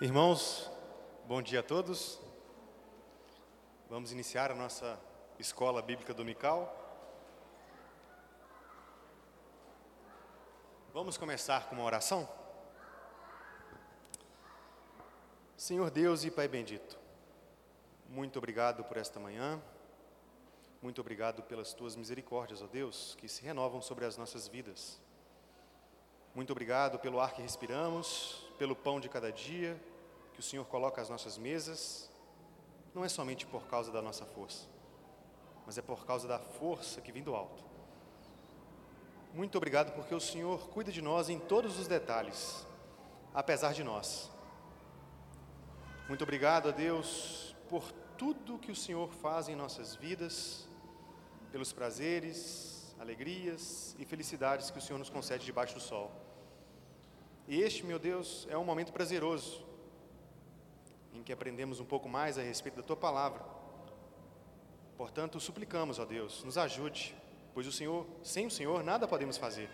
Irmãos, bom dia a todos. Vamos iniciar a nossa escola bíblica dominical. Vamos começar com uma oração? Senhor Deus e Pai bendito, muito obrigado por esta manhã. Muito obrigado pelas tuas misericórdias, ó Deus, que se renovam sobre as nossas vidas. Muito obrigado pelo ar que respiramos, pelo pão de cada dia que o Senhor coloca às nossas mesas. Não é somente por causa da nossa força, mas é por causa da força que vem do alto. Muito obrigado porque o Senhor cuida de nós em todos os detalhes, apesar de nós. Muito obrigado a Deus por tudo que o Senhor faz em nossas vidas pelos prazeres, alegrias e felicidades que o Senhor nos concede debaixo do sol. E este, meu Deus, é um momento prazeroso, em que aprendemos um pouco mais a respeito da Tua palavra. Portanto, suplicamos, ó Deus, nos ajude, pois o Senhor, sem o Senhor, nada podemos fazer.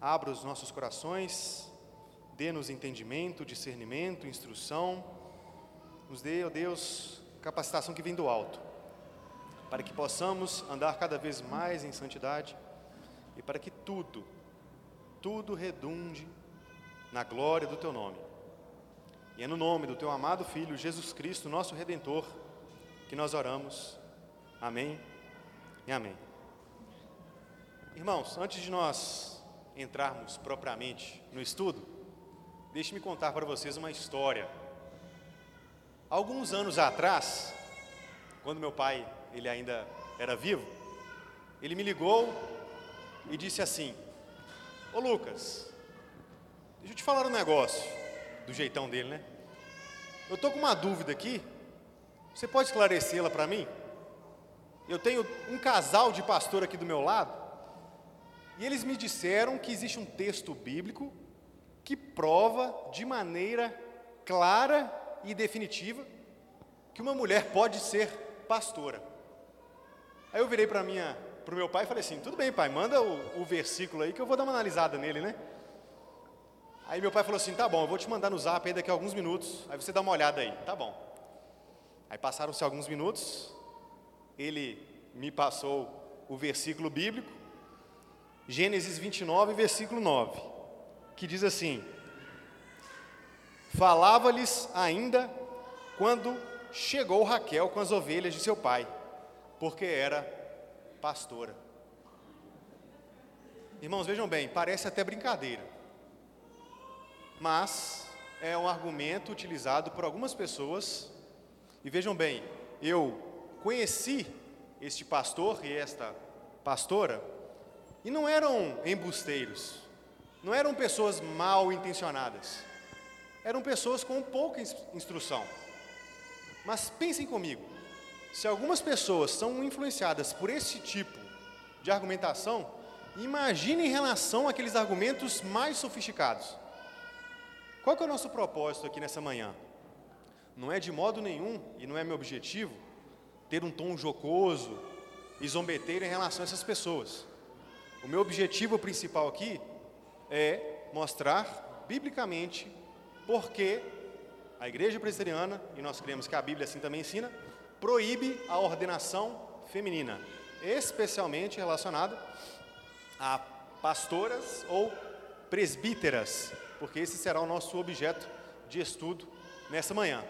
Abra os nossos corações, dê-nos entendimento, discernimento, instrução, nos dê, ó Deus, capacitação que vem do alto para que possamos andar cada vez mais em santidade e para que tudo, tudo redunde na glória do Teu nome. E é no nome do Teu amado Filho, Jesus Cristo, nosso Redentor, que nós oramos. Amém e amém. Irmãos, antes de nós entrarmos propriamente no estudo, deixe-me contar para vocês uma história. Alguns anos atrás, quando meu pai ele ainda era vivo, ele me ligou e disse assim: Ô Lucas, deixa eu te falar um negócio, do jeitão dele, né? Eu estou com uma dúvida aqui, você pode esclarecê-la para mim? Eu tenho um casal de pastor aqui do meu lado, e eles me disseram que existe um texto bíblico que prova de maneira clara e definitiva que uma mulher pode ser pastora. Aí eu virei para minha, para o meu pai e falei assim: tudo bem, pai, manda o, o versículo aí que eu vou dar uma analisada nele, né? Aí meu pai falou assim: tá bom, eu vou te mandar no zap aí daqui a alguns minutos, aí você dá uma olhada aí, tá bom. Aí passaram-se alguns minutos, ele me passou o versículo bíblico, Gênesis 29, versículo 9, que diz assim: Falava-lhes ainda quando chegou Raquel com as ovelhas de seu pai porque era pastora. Irmãos, vejam bem, parece até brincadeira, mas é um argumento utilizado por algumas pessoas. E vejam bem, eu conheci este pastor e esta pastora, e não eram embusteiros, não eram pessoas mal intencionadas, eram pessoas com pouca instrução. Mas pensem comigo, se algumas pessoas são influenciadas por esse tipo de argumentação, imagine em relação àqueles argumentos mais sofisticados. Qual é o nosso propósito aqui nessa manhã? Não é de modo nenhum, e não é meu objetivo, ter um tom jocoso e zombeteiro em relação a essas pessoas. O meu objetivo principal aqui é mostrar biblicamente porque a igreja presbiteriana, e nós cremos que a Bíblia assim também ensina, proíbe a ordenação feminina, especialmente relacionada a pastoras ou presbíteras, porque esse será o nosso objeto de estudo nessa manhã.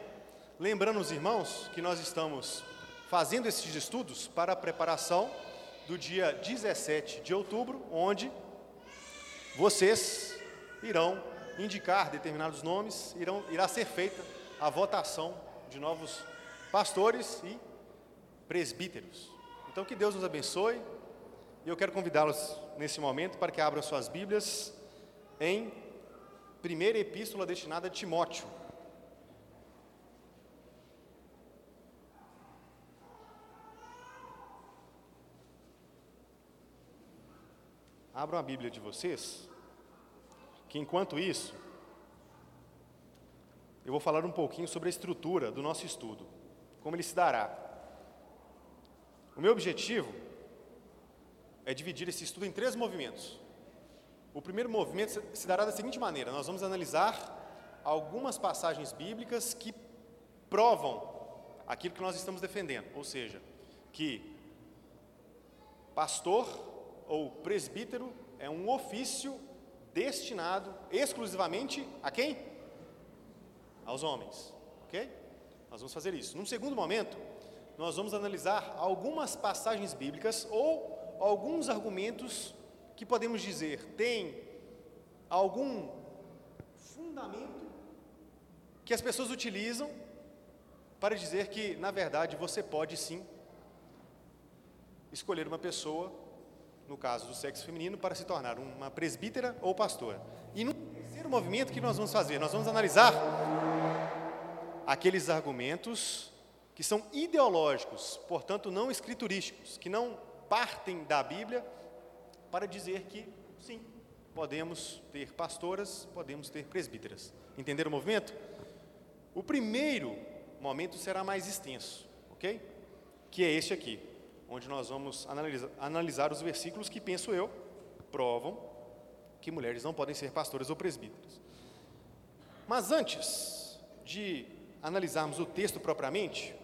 Lembrando os irmãos que nós estamos fazendo esses estudos para a preparação do dia 17 de outubro, onde vocês irão indicar determinados nomes, irão, irá ser feita a votação de novos pastores e presbíteros. Então, que Deus nos abençoe. E eu quero convidá-los nesse momento para que abram suas Bíblias em primeira epístola destinada a Timóteo. Abram a Bíblia de vocês, que enquanto isso, eu vou falar um pouquinho sobre a estrutura do nosso estudo como ele se dará. O meu objetivo é dividir esse estudo em três movimentos. O primeiro movimento se dará da seguinte maneira: nós vamos analisar algumas passagens bíblicas que provam aquilo que nós estamos defendendo, ou seja, que pastor ou presbítero é um ofício destinado exclusivamente a quem? Aos homens, ok? Nós vamos fazer isso. Num segundo momento, nós vamos analisar algumas passagens bíblicas ou alguns argumentos que podemos dizer têm algum fundamento que as pessoas utilizam para dizer que, na verdade, você pode sim escolher uma pessoa, no caso do sexo feminino, para se tornar uma presbítera ou pastora. E no terceiro movimento, que nós vamos fazer? Nós vamos analisar aqueles argumentos que são ideológicos, portanto não escriturísticos, que não partem da Bíblia para dizer que sim, podemos ter pastoras, podemos ter presbíteras. Entenderam o movimento? O primeiro momento será mais extenso, ok? Que é este aqui, onde nós vamos analisar, analisar os versículos que, penso eu, provam que mulheres não podem ser pastoras ou presbíteras. Mas antes de analisarmos o texto propriamente,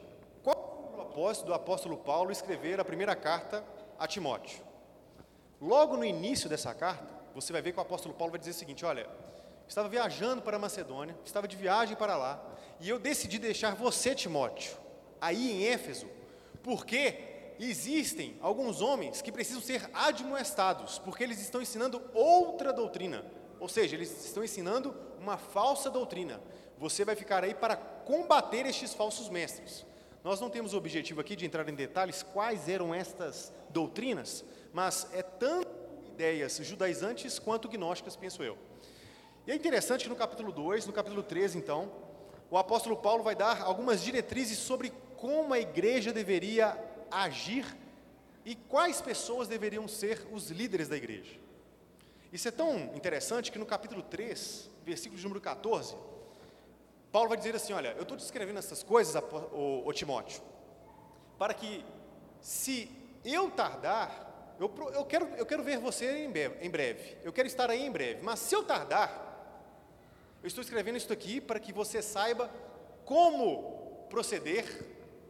qual é o propósito do apóstolo Paulo escrever a primeira carta a Timóteo? Logo no início dessa carta, você vai ver que o apóstolo Paulo vai dizer o seguinte: olha, estava viajando para a Macedônia, estava de viagem para lá, e eu decidi deixar você, Timóteo, aí em Éfeso, porque existem alguns homens que precisam ser admoestados, porque eles estão ensinando outra doutrina, ou seja, eles estão ensinando uma falsa doutrina. Você vai ficar aí para combater estes falsos mestres. Nós não temos o objetivo aqui de entrar em detalhes quais eram estas doutrinas, mas é tanto ideias judaizantes quanto gnósticas, penso eu. E é interessante que no capítulo 2, no capítulo 13, então, o apóstolo Paulo vai dar algumas diretrizes sobre como a igreja deveria agir e quais pessoas deveriam ser os líderes da igreja. Isso é tão interessante que no capítulo 3, versículo número 14, Paulo vai dizer assim: Olha, eu estou descrevendo essas coisas, o, Timóteo, para que, se eu tardar, eu, eu, quero, eu quero ver você em breve, em breve, eu quero estar aí em breve, mas se eu tardar, eu estou escrevendo isso aqui para que você saiba como proceder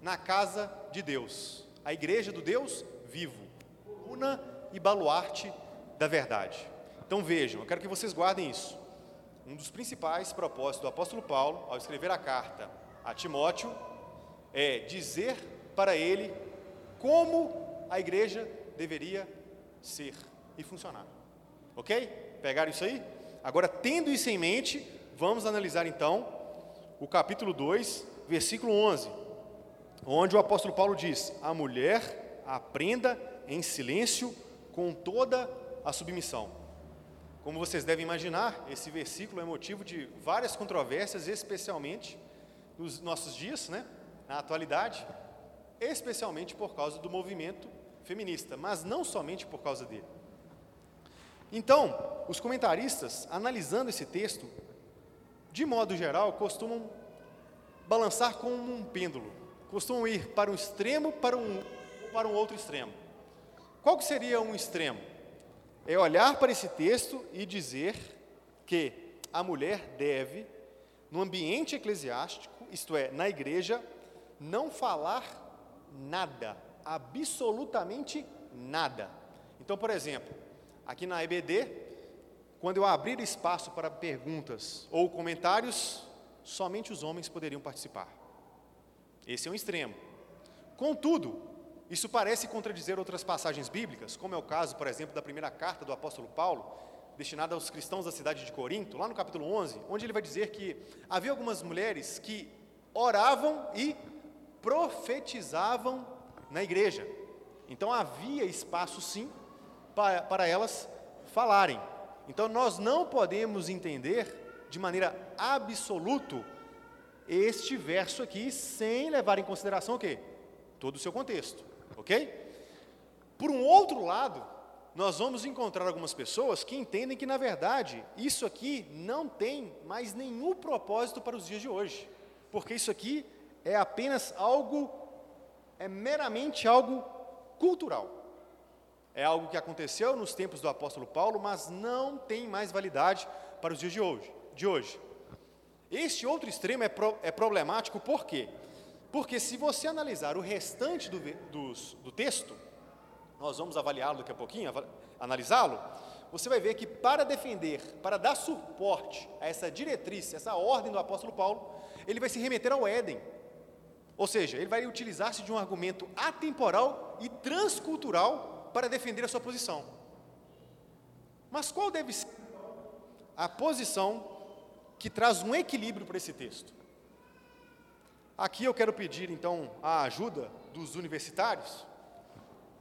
na casa de Deus, a igreja do Deus vivo, coluna e baluarte da verdade. Então vejam, eu quero que vocês guardem isso. Um dos principais propósitos do apóstolo Paulo, ao escrever a carta a Timóteo, é dizer para ele como a igreja deveria ser e funcionar. Ok? Pegaram isso aí? Agora, tendo isso em mente, vamos analisar então o capítulo 2, versículo 11, onde o apóstolo Paulo diz: A mulher aprenda em silêncio com toda a submissão. Como vocês devem imaginar, esse versículo é motivo de várias controvérsias, especialmente nos nossos dias, né, na atualidade, especialmente por causa do movimento feminista, mas não somente por causa dele. Então, os comentaristas, analisando esse texto, de modo geral, costumam balançar como um pêndulo, costumam ir para um extremo para um, para um outro extremo. Qual que seria um extremo? É olhar para esse texto e dizer que a mulher deve, no ambiente eclesiástico, isto é, na igreja, não falar nada, absolutamente nada. Então, por exemplo, aqui na EBD, quando eu abrir espaço para perguntas ou comentários, somente os homens poderiam participar. Esse é um extremo. Contudo, isso parece contradizer outras passagens bíblicas, como é o caso, por exemplo, da primeira carta do apóstolo Paulo, destinada aos cristãos da cidade de Corinto, lá no capítulo 11, onde ele vai dizer que havia algumas mulheres que oravam e profetizavam na igreja. Então havia espaço sim para, para elas falarem. Então nós não podemos entender de maneira absoluta este verso aqui sem levar em consideração o quê? Todo o seu contexto ok? Por um outro lado, nós vamos encontrar algumas pessoas que entendem que, na verdade, isso aqui não tem mais nenhum propósito para os dias de hoje, porque isso aqui é apenas algo, é meramente algo cultural. É algo que aconteceu nos tempos do apóstolo Paulo, mas não tem mais validade para os dias de hoje. De hoje. Este outro extremo é, pro, é problemático por quê? Porque se você analisar o restante do, dos, do texto, nós vamos avaliá-lo daqui a pouquinho, analisá-lo, você vai ver que para defender, para dar suporte a essa diretriz, essa ordem do apóstolo Paulo, ele vai se remeter ao Éden. Ou seja, ele vai utilizar-se de um argumento atemporal e transcultural para defender a sua posição. Mas qual deve ser a posição que traz um equilíbrio para esse texto? Aqui eu quero pedir então a ajuda dos universitários.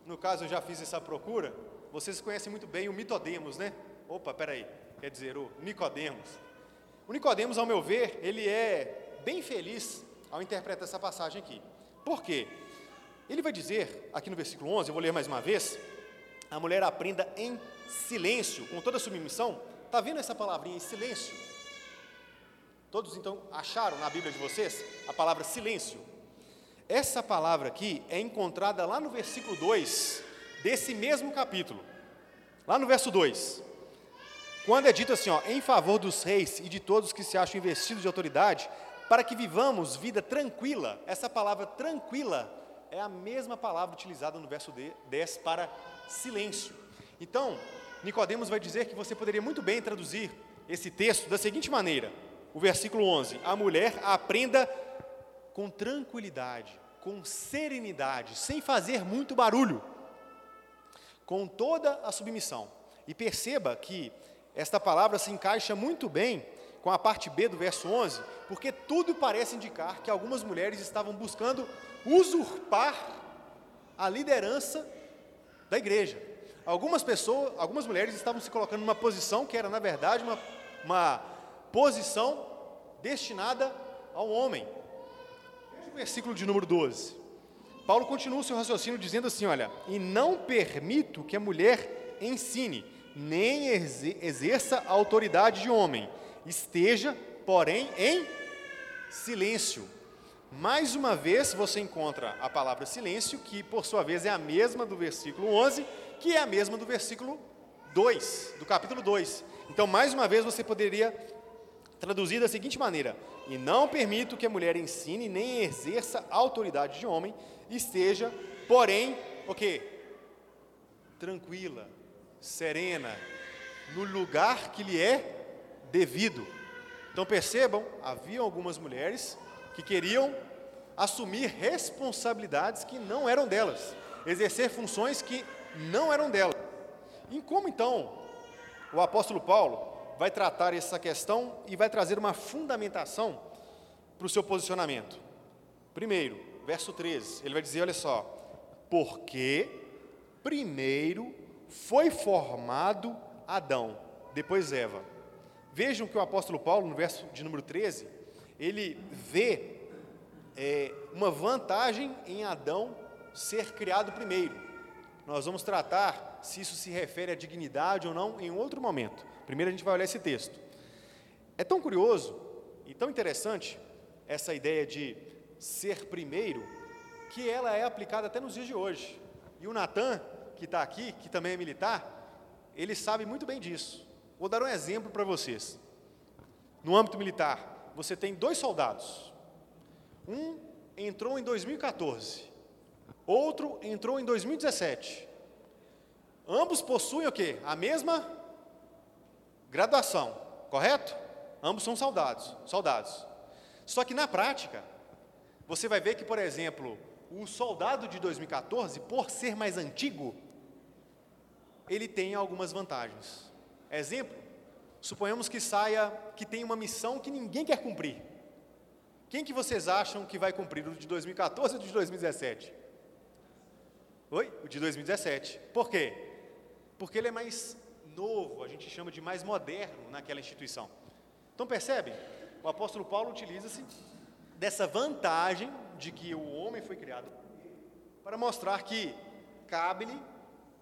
No caso, eu já fiz essa procura. Vocês conhecem muito bem o Mitodemos, né? Opa, peraí, quer dizer, o Nicodemos. O Nicodemos, ao meu ver, ele é bem feliz ao interpretar essa passagem aqui. Por quê? Ele vai dizer, aqui no versículo 11, eu vou ler mais uma vez, a mulher aprenda em silêncio, com toda submissão. Está vendo essa palavrinha em silêncio? Todos então acharam na Bíblia de vocês a palavra silêncio? Essa palavra aqui é encontrada lá no versículo 2 desse mesmo capítulo. Lá no verso 2. Quando é dito assim, ó, em favor dos reis e de todos que se acham investidos de autoridade, para que vivamos vida tranquila. Essa palavra tranquila é a mesma palavra utilizada no verso 10 para silêncio. Então, Nicodemos vai dizer que você poderia muito bem traduzir esse texto da seguinte maneira: o versículo 11: A mulher aprenda com tranquilidade, com serenidade, sem fazer muito barulho, com toda a submissão. E perceba que esta palavra se encaixa muito bem com a parte B do verso 11, porque tudo parece indicar que algumas mulheres estavam buscando usurpar a liderança da igreja. Algumas pessoas, algumas mulheres estavam se colocando numa posição que era, na verdade, uma, uma posição destinada ao homem. Veja o versículo de número 12. Paulo continua o seu raciocínio dizendo assim: olha, e não permito que a mulher ensine, nem exerça a autoridade de homem esteja, porém, em silêncio. Mais uma vez você encontra a palavra silêncio, que por sua vez é a mesma do versículo 11, que é a mesma do versículo 2, do capítulo 2. Então, mais uma vez você poderia traduzir da seguinte maneira: E não permito que a mulher ensine nem exerça autoridade de homem, esteja, porém, o quê? Tranquila, serena, no lugar que lhe é devido. Então percebam, havia algumas mulheres que queriam assumir responsabilidades que não eram delas, exercer funções que não eram delas. E como então o apóstolo Paulo vai tratar essa questão e vai trazer uma fundamentação para o seu posicionamento? Primeiro, verso 13, ele vai dizer: olha só, porque primeiro foi formado Adão, depois Eva. Vejam que o apóstolo Paulo, no verso de número 13, ele vê é, uma vantagem em Adão ser criado primeiro. Nós vamos tratar se isso se refere à dignidade ou não em outro momento. Primeiro a gente vai olhar esse texto. É tão curioso e tão interessante essa ideia de ser primeiro, que ela é aplicada até nos dias de hoje. E o Natan, que está aqui, que também é militar, ele sabe muito bem disso. Vou dar um exemplo para vocês. No âmbito militar, você tem dois soldados. Um entrou em 2014, outro entrou em 2017. Ambos possuem o quê? A mesma graduação, correto? Ambos são soldados, soldados. Só que na prática, você vai ver que, por exemplo, o soldado de 2014, por ser mais antigo, ele tem algumas vantagens. Exemplo, suponhamos que saia, que tem uma missão que ninguém quer cumprir. Quem que vocês acham que vai cumprir, o de 2014 ou o de 2017? Oi? O de 2017. Por quê? Porque ele é mais novo, a gente chama de mais moderno naquela instituição. Então percebe? O apóstolo Paulo utiliza-se dessa vantagem de que o homem foi criado para mostrar que cabe-lhe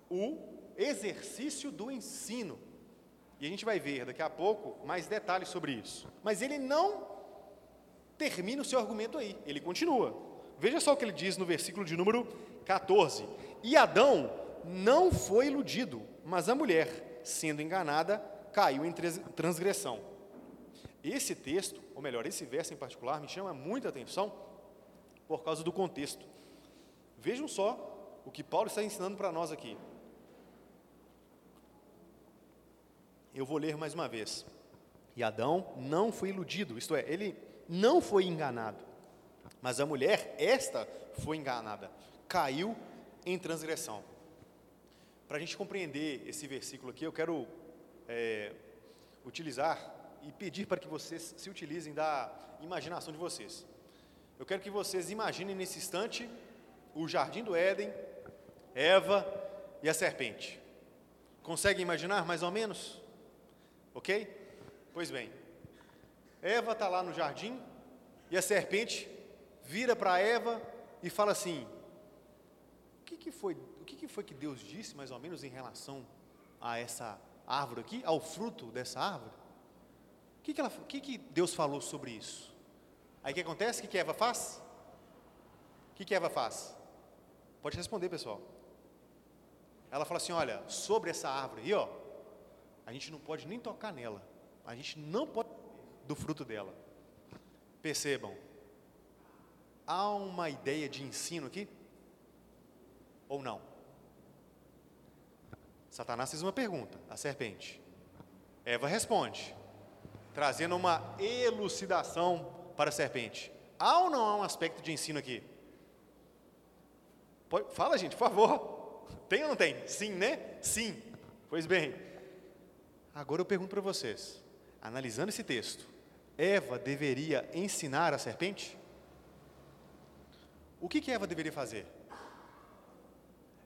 o exercício do ensino. E a gente vai ver daqui a pouco mais detalhes sobre isso. Mas ele não termina o seu argumento aí, ele continua. Veja só o que ele diz no versículo de número 14: E Adão não foi iludido, mas a mulher, sendo enganada, caiu em transgressão. esse texto, ou melhor, esse verso em particular, me chama muita atenção por causa do contexto. Vejam só o que Paulo está ensinando para nós aqui. Eu vou ler mais uma vez. E Adão não foi iludido, isto é, ele não foi enganado. Mas a mulher, esta, foi enganada, caiu em transgressão. Para a gente compreender esse versículo aqui, eu quero é, utilizar e pedir para que vocês se utilizem da imaginação de vocês. Eu quero que vocês imaginem nesse instante o jardim do Éden, Eva e a serpente. Conseguem imaginar mais ou menos? Ok? Pois bem, Eva está lá no jardim e a serpente vira para Eva e fala assim: que, que foi, o que, que foi que Deus disse mais ou menos em relação a essa árvore aqui, ao fruto dessa árvore? O que, que, que, que Deus falou sobre isso? Aí o que acontece? O que, que Eva faz? O que, que Eva faz? Pode responder, pessoal. Ela fala assim: olha, sobre essa árvore aí, ó, a gente não pode nem tocar nela. A gente não pode do fruto dela. Percebam, há uma ideia de ensino aqui? Ou não? Satanás fez uma pergunta, a serpente. Eva responde, trazendo uma elucidação para a serpente. Há ou não há um aspecto de ensino aqui? Fala, gente, por favor. Tem ou não tem? Sim, né? Sim. Pois bem. Agora eu pergunto para vocês, analisando esse texto, Eva deveria ensinar a serpente? O que, que Eva deveria fazer?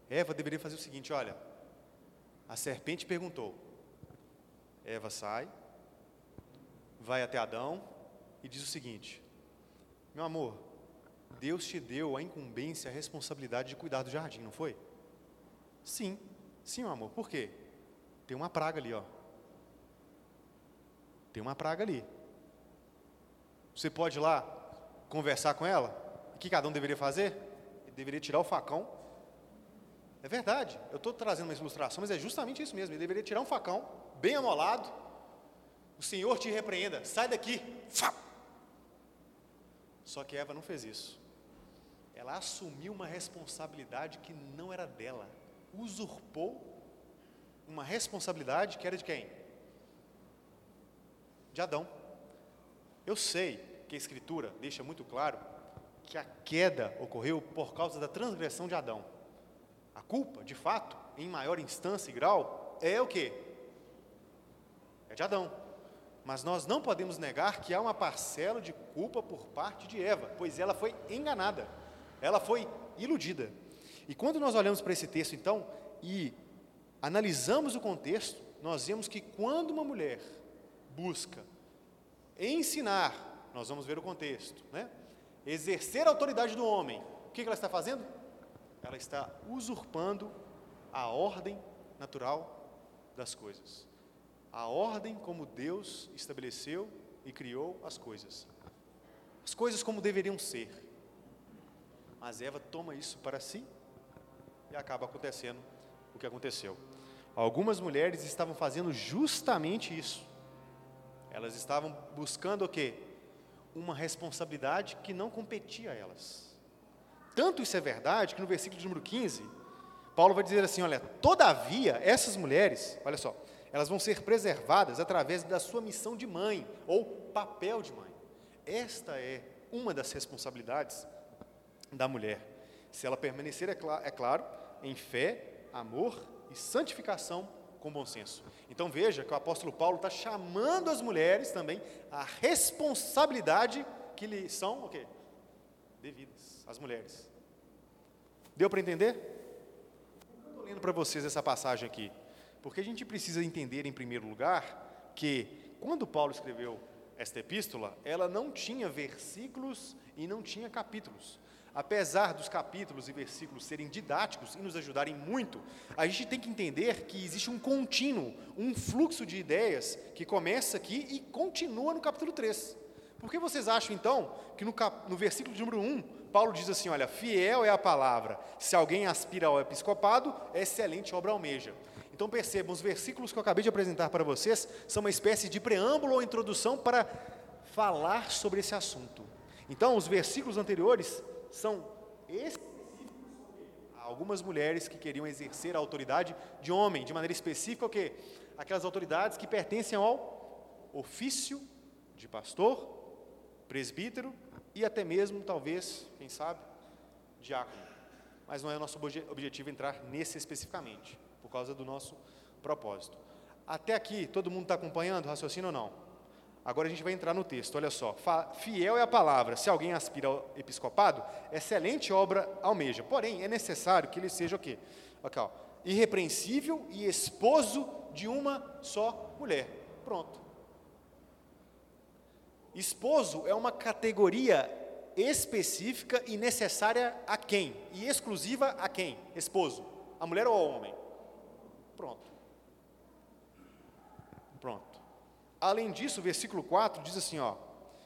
Eva deveria fazer o seguinte: olha, a serpente perguntou. Eva sai, vai até Adão e diz o seguinte: Meu amor, Deus te deu a incumbência, a responsabilidade de cuidar do jardim, não foi? Sim, sim, meu amor. Por quê? Tem uma praga ali, ó. Tem uma praga ali. Você pode ir lá conversar com ela? O que cada um deveria fazer? Ele deveria tirar o facão. É verdade, eu estou trazendo uma ilustração, mas é justamente isso mesmo. Ele deveria tirar um facão, bem amolado. O Senhor te repreenda, sai daqui. Só que Eva não fez isso. Ela assumiu uma responsabilidade que não era dela. Usurpou uma responsabilidade que era de quem? De Adão. Eu sei que a Escritura deixa muito claro que a queda ocorreu por causa da transgressão de Adão. A culpa, de fato, em maior instância e grau, é o que? É de Adão. Mas nós não podemos negar que há uma parcela de culpa por parte de Eva, pois ela foi enganada, ela foi iludida. E quando nós olhamos para esse texto, então, e analisamos o contexto, nós vemos que quando uma mulher busca ensinar nós vamos ver o contexto, né? Exercer a autoridade do homem, o que ela está fazendo? Ela está usurpando a ordem natural das coisas. A ordem como Deus estabeleceu e criou as coisas. As coisas como deveriam ser. Mas Eva toma isso para si e acaba acontecendo o que aconteceu. Algumas mulheres estavam fazendo justamente isso. Elas estavam buscando o quê? uma responsabilidade que não competia a elas. Tanto isso é verdade que no versículo número 15, Paulo vai dizer assim: olha, todavia, essas mulheres, olha só, elas vão ser preservadas através da sua missão de mãe, ou papel de mãe. Esta é uma das responsabilidades da mulher. Se ela permanecer, é, cl é claro, em fé, amor e santificação com bom senso. Então veja que o apóstolo Paulo está chamando as mulheres também à responsabilidade que lhe são o quê? Devidas, as mulheres. Deu para entender? Estou lendo para vocês essa passagem aqui, porque a gente precisa entender em primeiro lugar que quando Paulo escreveu esta epístola, ela não tinha versículos e não tinha capítulos apesar dos capítulos e versículos serem didáticos e nos ajudarem muito, a gente tem que entender que existe um contínuo, um fluxo de ideias que começa aqui e continua no capítulo 3. Por que vocês acham, então, que no, cap, no versículo de número 1, Paulo diz assim: olha, fiel é a palavra. Se alguém aspira ao episcopado, excelente obra almeja. Então percebam, os versículos que eu acabei de apresentar para vocês são uma espécie de preâmbulo ou introdução para falar sobre esse assunto. Então, os versículos anteriores são específicos algumas mulheres que queriam exercer a autoridade de homem, de maneira específica, o quê? Aquelas autoridades que pertencem ao ofício de pastor, presbítero e até mesmo, talvez, quem sabe, diácono. Mas não é o nosso objetivo entrar nesse especificamente, por causa do nosso propósito. Até aqui, todo mundo está acompanhando o raciocínio ou não? Agora a gente vai entrar no texto, olha só. Fiel é a palavra, se alguém aspira ao episcopado, excelente obra almeja. Porém, é necessário que ele seja o quê? Aqui, ó, irrepreensível e esposo de uma só mulher. Pronto. Esposo é uma categoria específica e necessária a quem? E exclusiva a quem? Esposo. A mulher ou ao homem? Pronto. Pronto. Além disso, o versículo 4 diz assim, ó: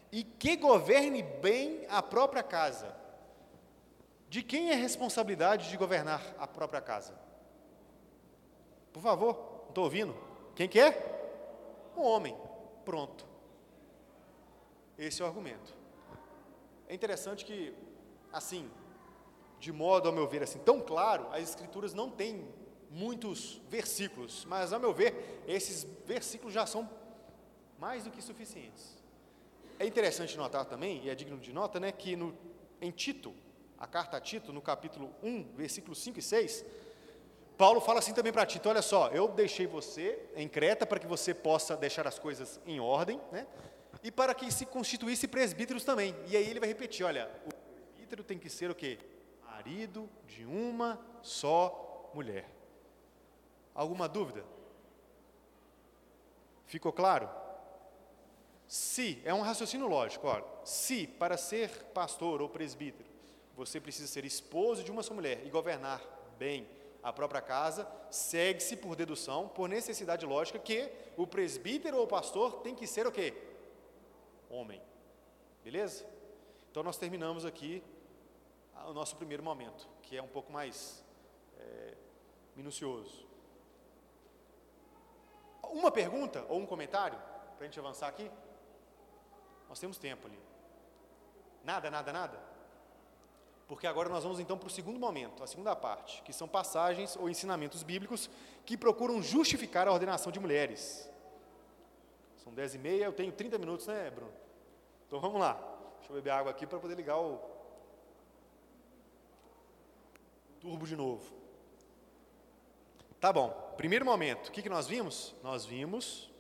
"E que governe bem a própria casa". De quem é a responsabilidade de governar a própria casa? Por favor, não estou ouvindo. Quem que é? O homem. Pronto. Esse é o argumento. É interessante que, assim, de modo, ao meu ver, assim, tão claro, as escrituras não têm muitos versículos, mas, ao meu ver, esses versículos já são mais do que suficientes. É interessante notar também, e é digno de nota, né, que no, em Tito, a carta a Tito, no capítulo 1, versículos 5 e 6, Paulo fala assim também para Tito: olha só, eu deixei você em Creta para que você possa deixar as coisas em ordem, né? E para que se constituísse presbíteros também. E aí ele vai repetir: olha, o presbítero tem que ser o quê? Marido de uma só mulher. Alguma dúvida? Ficou claro? Se, é um raciocínio lógico, olha, se para ser pastor ou presbítero você precisa ser esposo de uma só mulher e governar bem a própria casa, segue-se por dedução, por necessidade lógica, que o presbítero ou pastor tem que ser o quê? Homem. Beleza? Então nós terminamos aqui o nosso primeiro momento, que é um pouco mais é, minucioso. Uma pergunta ou um comentário para a gente avançar aqui? Nós temos tempo ali. Nada, nada, nada? Porque agora nós vamos então para o segundo momento, a segunda parte, que são passagens ou ensinamentos bíblicos que procuram justificar a ordenação de mulheres. São dez e meia, eu tenho 30 minutos, né, Bruno? Então vamos lá. Deixa eu beber água aqui para poder ligar o turbo de novo. Tá bom, primeiro momento, o que, que nós vimos? Nós vimos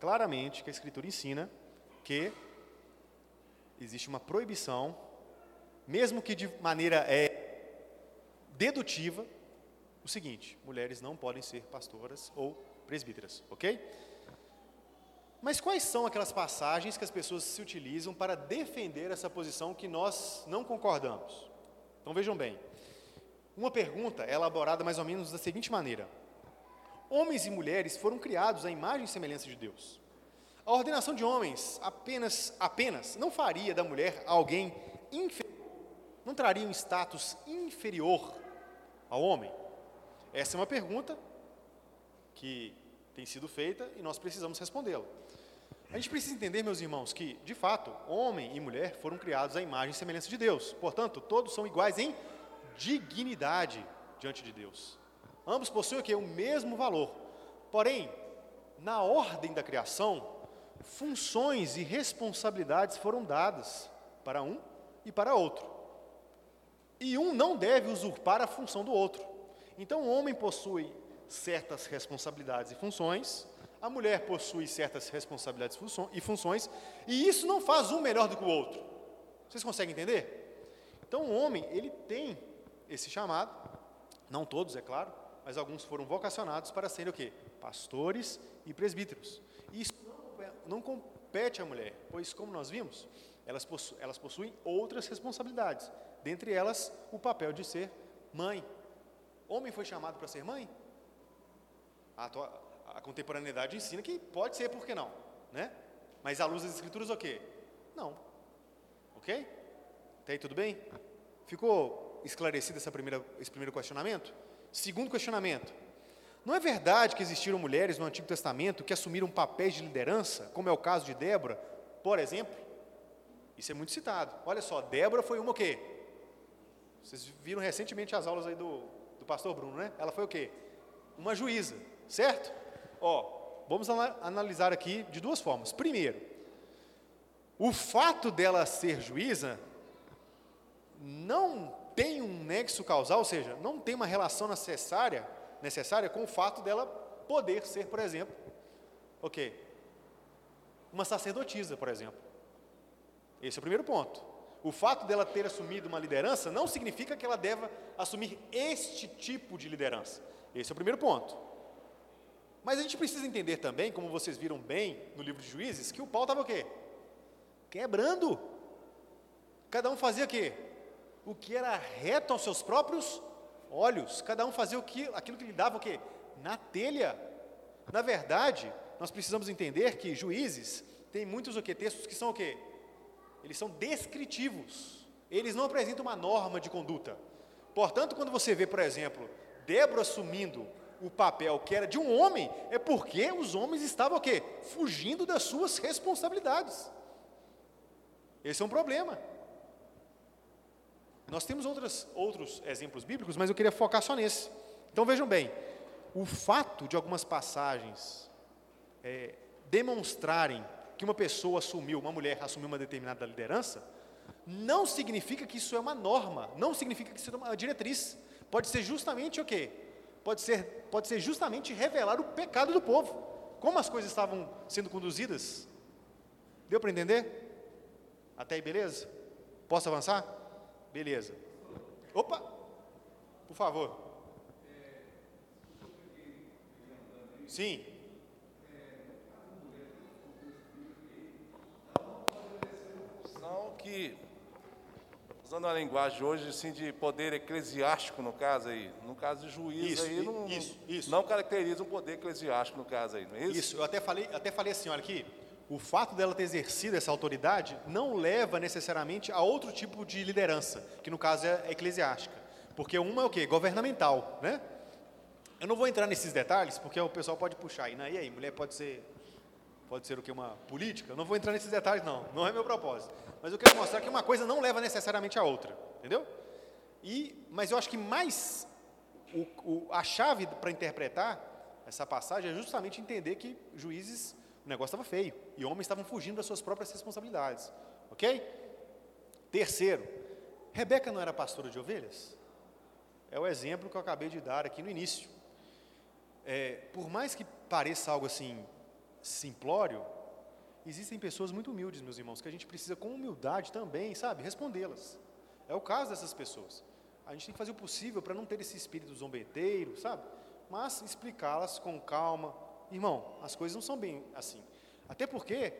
claramente que a Escritura ensina que existe uma proibição, mesmo que de maneira é, dedutiva, o seguinte: mulheres não podem ser pastoras ou presbíteras, ok? Mas quais são aquelas passagens que as pessoas se utilizam para defender essa posição que nós não concordamos? Então vejam bem. Uma pergunta é elaborada mais ou menos da seguinte maneira: Homens e mulheres foram criados à imagem e semelhança de Deus. A ordenação de homens apenas, apenas não faria da mulher alguém inferior, não traria um status inferior ao homem? Essa é uma pergunta que tem sido feita e nós precisamos respondê-la. A gente precisa entender, meus irmãos, que, de fato, homem e mulher foram criados à imagem e semelhança de Deus. Portanto, todos são iguais em dignidade diante de Deus. Ambos possuem o, o mesmo valor. Porém, na ordem da criação, funções e responsabilidades foram dadas para um e para outro. E um não deve usurpar a função do outro. Então, o homem possui certas responsabilidades e funções, a mulher possui certas responsabilidades e funções, e isso não faz um melhor do que o outro. Vocês conseguem entender? Então, o homem, ele tem esse chamado, não todos, é claro, mas alguns foram vocacionados para serem o quê? Pastores e presbíteros. Isso não compete à mulher, pois, como nós vimos, elas, possu elas possuem outras responsabilidades, dentre elas o papel de ser mãe. Homem foi chamado para ser mãe? A, a, contemporaneidade ensina que pode ser, por que não? Né? Mas à luz das escrituras, o quê? Não. Ok? Até aí tudo bem? Ficou esclarecido essa primeira, esse primeiro questionamento? Segundo questionamento. Não é verdade que existiram mulheres no Antigo Testamento que assumiram papéis de liderança, como é o caso de Débora, por exemplo? Isso é muito citado. Olha só, Débora foi uma o quê? Vocês viram recentemente as aulas aí do, do pastor Bruno, né? Ela foi o quê? Uma juíza, certo? Ó, vamos analisar aqui de duas formas. Primeiro, o fato dela ser juíza não tem um nexo causal, ou seja, não tem uma relação necessária, necessária com o fato dela poder ser, por exemplo, ok, uma sacerdotisa, por exemplo. Esse é o primeiro ponto. O fato dela ter assumido uma liderança não significa que ela deva assumir este tipo de liderança. Esse é o primeiro ponto. Mas a gente precisa entender também, como vocês viram bem no livro de Juízes, que o pau estava o quê? Quebrando. Cada um fazia o quê? O que era reto aos seus próprios olhos. Cada um fazia o que, aquilo que lhe dava o quê? Na telha. Na verdade, nós precisamos entender que Juízes tem muitos o quê? textos que são o quê? Eles são descritivos. Eles não apresentam uma norma de conduta. Portanto, quando você vê, por exemplo, Débora assumindo o papel que era de um homem, é porque os homens estavam o quê? Fugindo das suas responsabilidades. Esse é um problema. Nós temos outras, outros exemplos bíblicos, mas eu queria focar só nesse. Então vejam bem, o fato de algumas passagens é, demonstrarem que uma pessoa assumiu, uma mulher assumiu uma determinada liderança, não significa que isso é uma norma, não significa que isso é uma diretriz. Pode ser justamente o quê? Pode ser, pode ser justamente revelar o pecado do povo. Como as coisas estavam sendo conduzidas. Deu para entender? Até aí, beleza? Posso avançar? Beleza. Opa! Por favor. Sim. que, usando a linguagem hoje, assim, de poder eclesiástico, no caso aí, no caso de juiz isso, aí, não, isso, isso. não caracteriza um poder eclesiástico no caso aí, não é isso? Isso, eu até falei, até falei assim, olha aqui, o fato dela ter exercido essa autoridade não leva necessariamente a outro tipo de liderança, que no caso é eclesiástica. Porque uma é o quê? Governamental, né? Eu não vou entrar nesses detalhes, porque o pessoal pode puxar aí, né? E aí, mulher pode ser pode ser o que uma política? Eu não vou entrar nesses detalhes não, não é meu propósito mas eu quero mostrar que uma coisa não leva necessariamente a outra, entendeu? E, mas eu acho que mais o, o, a chave para interpretar essa passagem é justamente entender que juízes, o negócio estava feio e homens estavam fugindo das suas próprias responsabilidades, ok? Terceiro, Rebeca não era pastora de ovelhas? É o exemplo que eu acabei de dar aqui no início. É, por mais que pareça algo assim simplório, Existem pessoas muito humildes, meus irmãos, que a gente precisa com humildade também, sabe, respondê-las. É o caso dessas pessoas. A gente tem que fazer o possível para não ter esse espírito zombeteiro, sabe? Mas explicá-las com calma. Irmão, as coisas não são bem assim. Até porque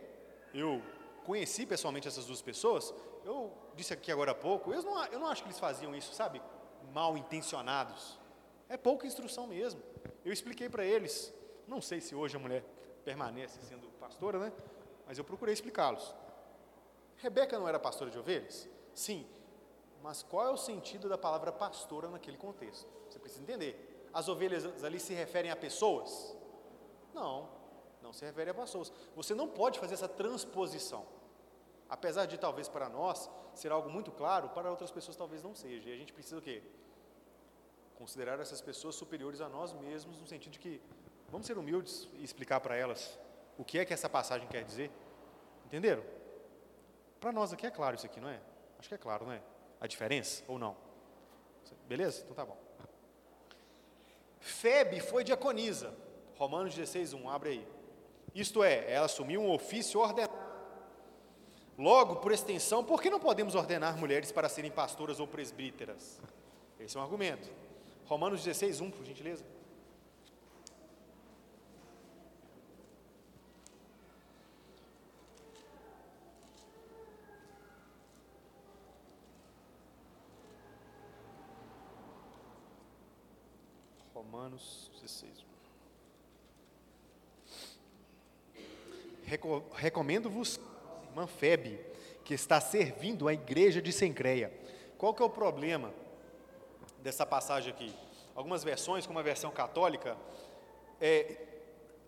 eu conheci pessoalmente essas duas pessoas, eu disse aqui agora há pouco, eu não, eu não acho que eles faziam isso, sabe, mal intencionados. É pouca instrução mesmo. Eu expliquei para eles, não sei se hoje a mulher permanece sendo pastora, né? mas eu procurei explicá-los. Rebeca não era pastora de ovelhas? Sim, mas qual é o sentido da palavra pastora naquele contexto? Você precisa entender. As ovelhas ali se referem a pessoas? Não, não se refere a pessoas. Você não pode fazer essa transposição. Apesar de talvez para nós ser algo muito claro, para outras pessoas talvez não seja. E a gente precisa o quê? Considerar essas pessoas superiores a nós mesmos, no sentido de que vamos ser humildes e explicar para elas o que é que essa passagem quer dizer? Entenderam? Para nós aqui é claro isso aqui, não é? Acho que é claro, não é? A diferença ou não? Beleza? Então tá bom. Febe foi diaconisa. Romanos 16, 1, abre aí. Isto é, ela assumiu um ofício ordenado. Logo, por extensão, por que não podemos ordenar mulheres para serem pastoras ou presbíteras? Esse é um argumento. Romanos 16, 1, por gentileza. Romanos 16. Recomendo-vos, irmã Febe, que está servindo a igreja de Sencreia. Qual que é o problema dessa passagem aqui? Algumas versões, como a versão católica, é,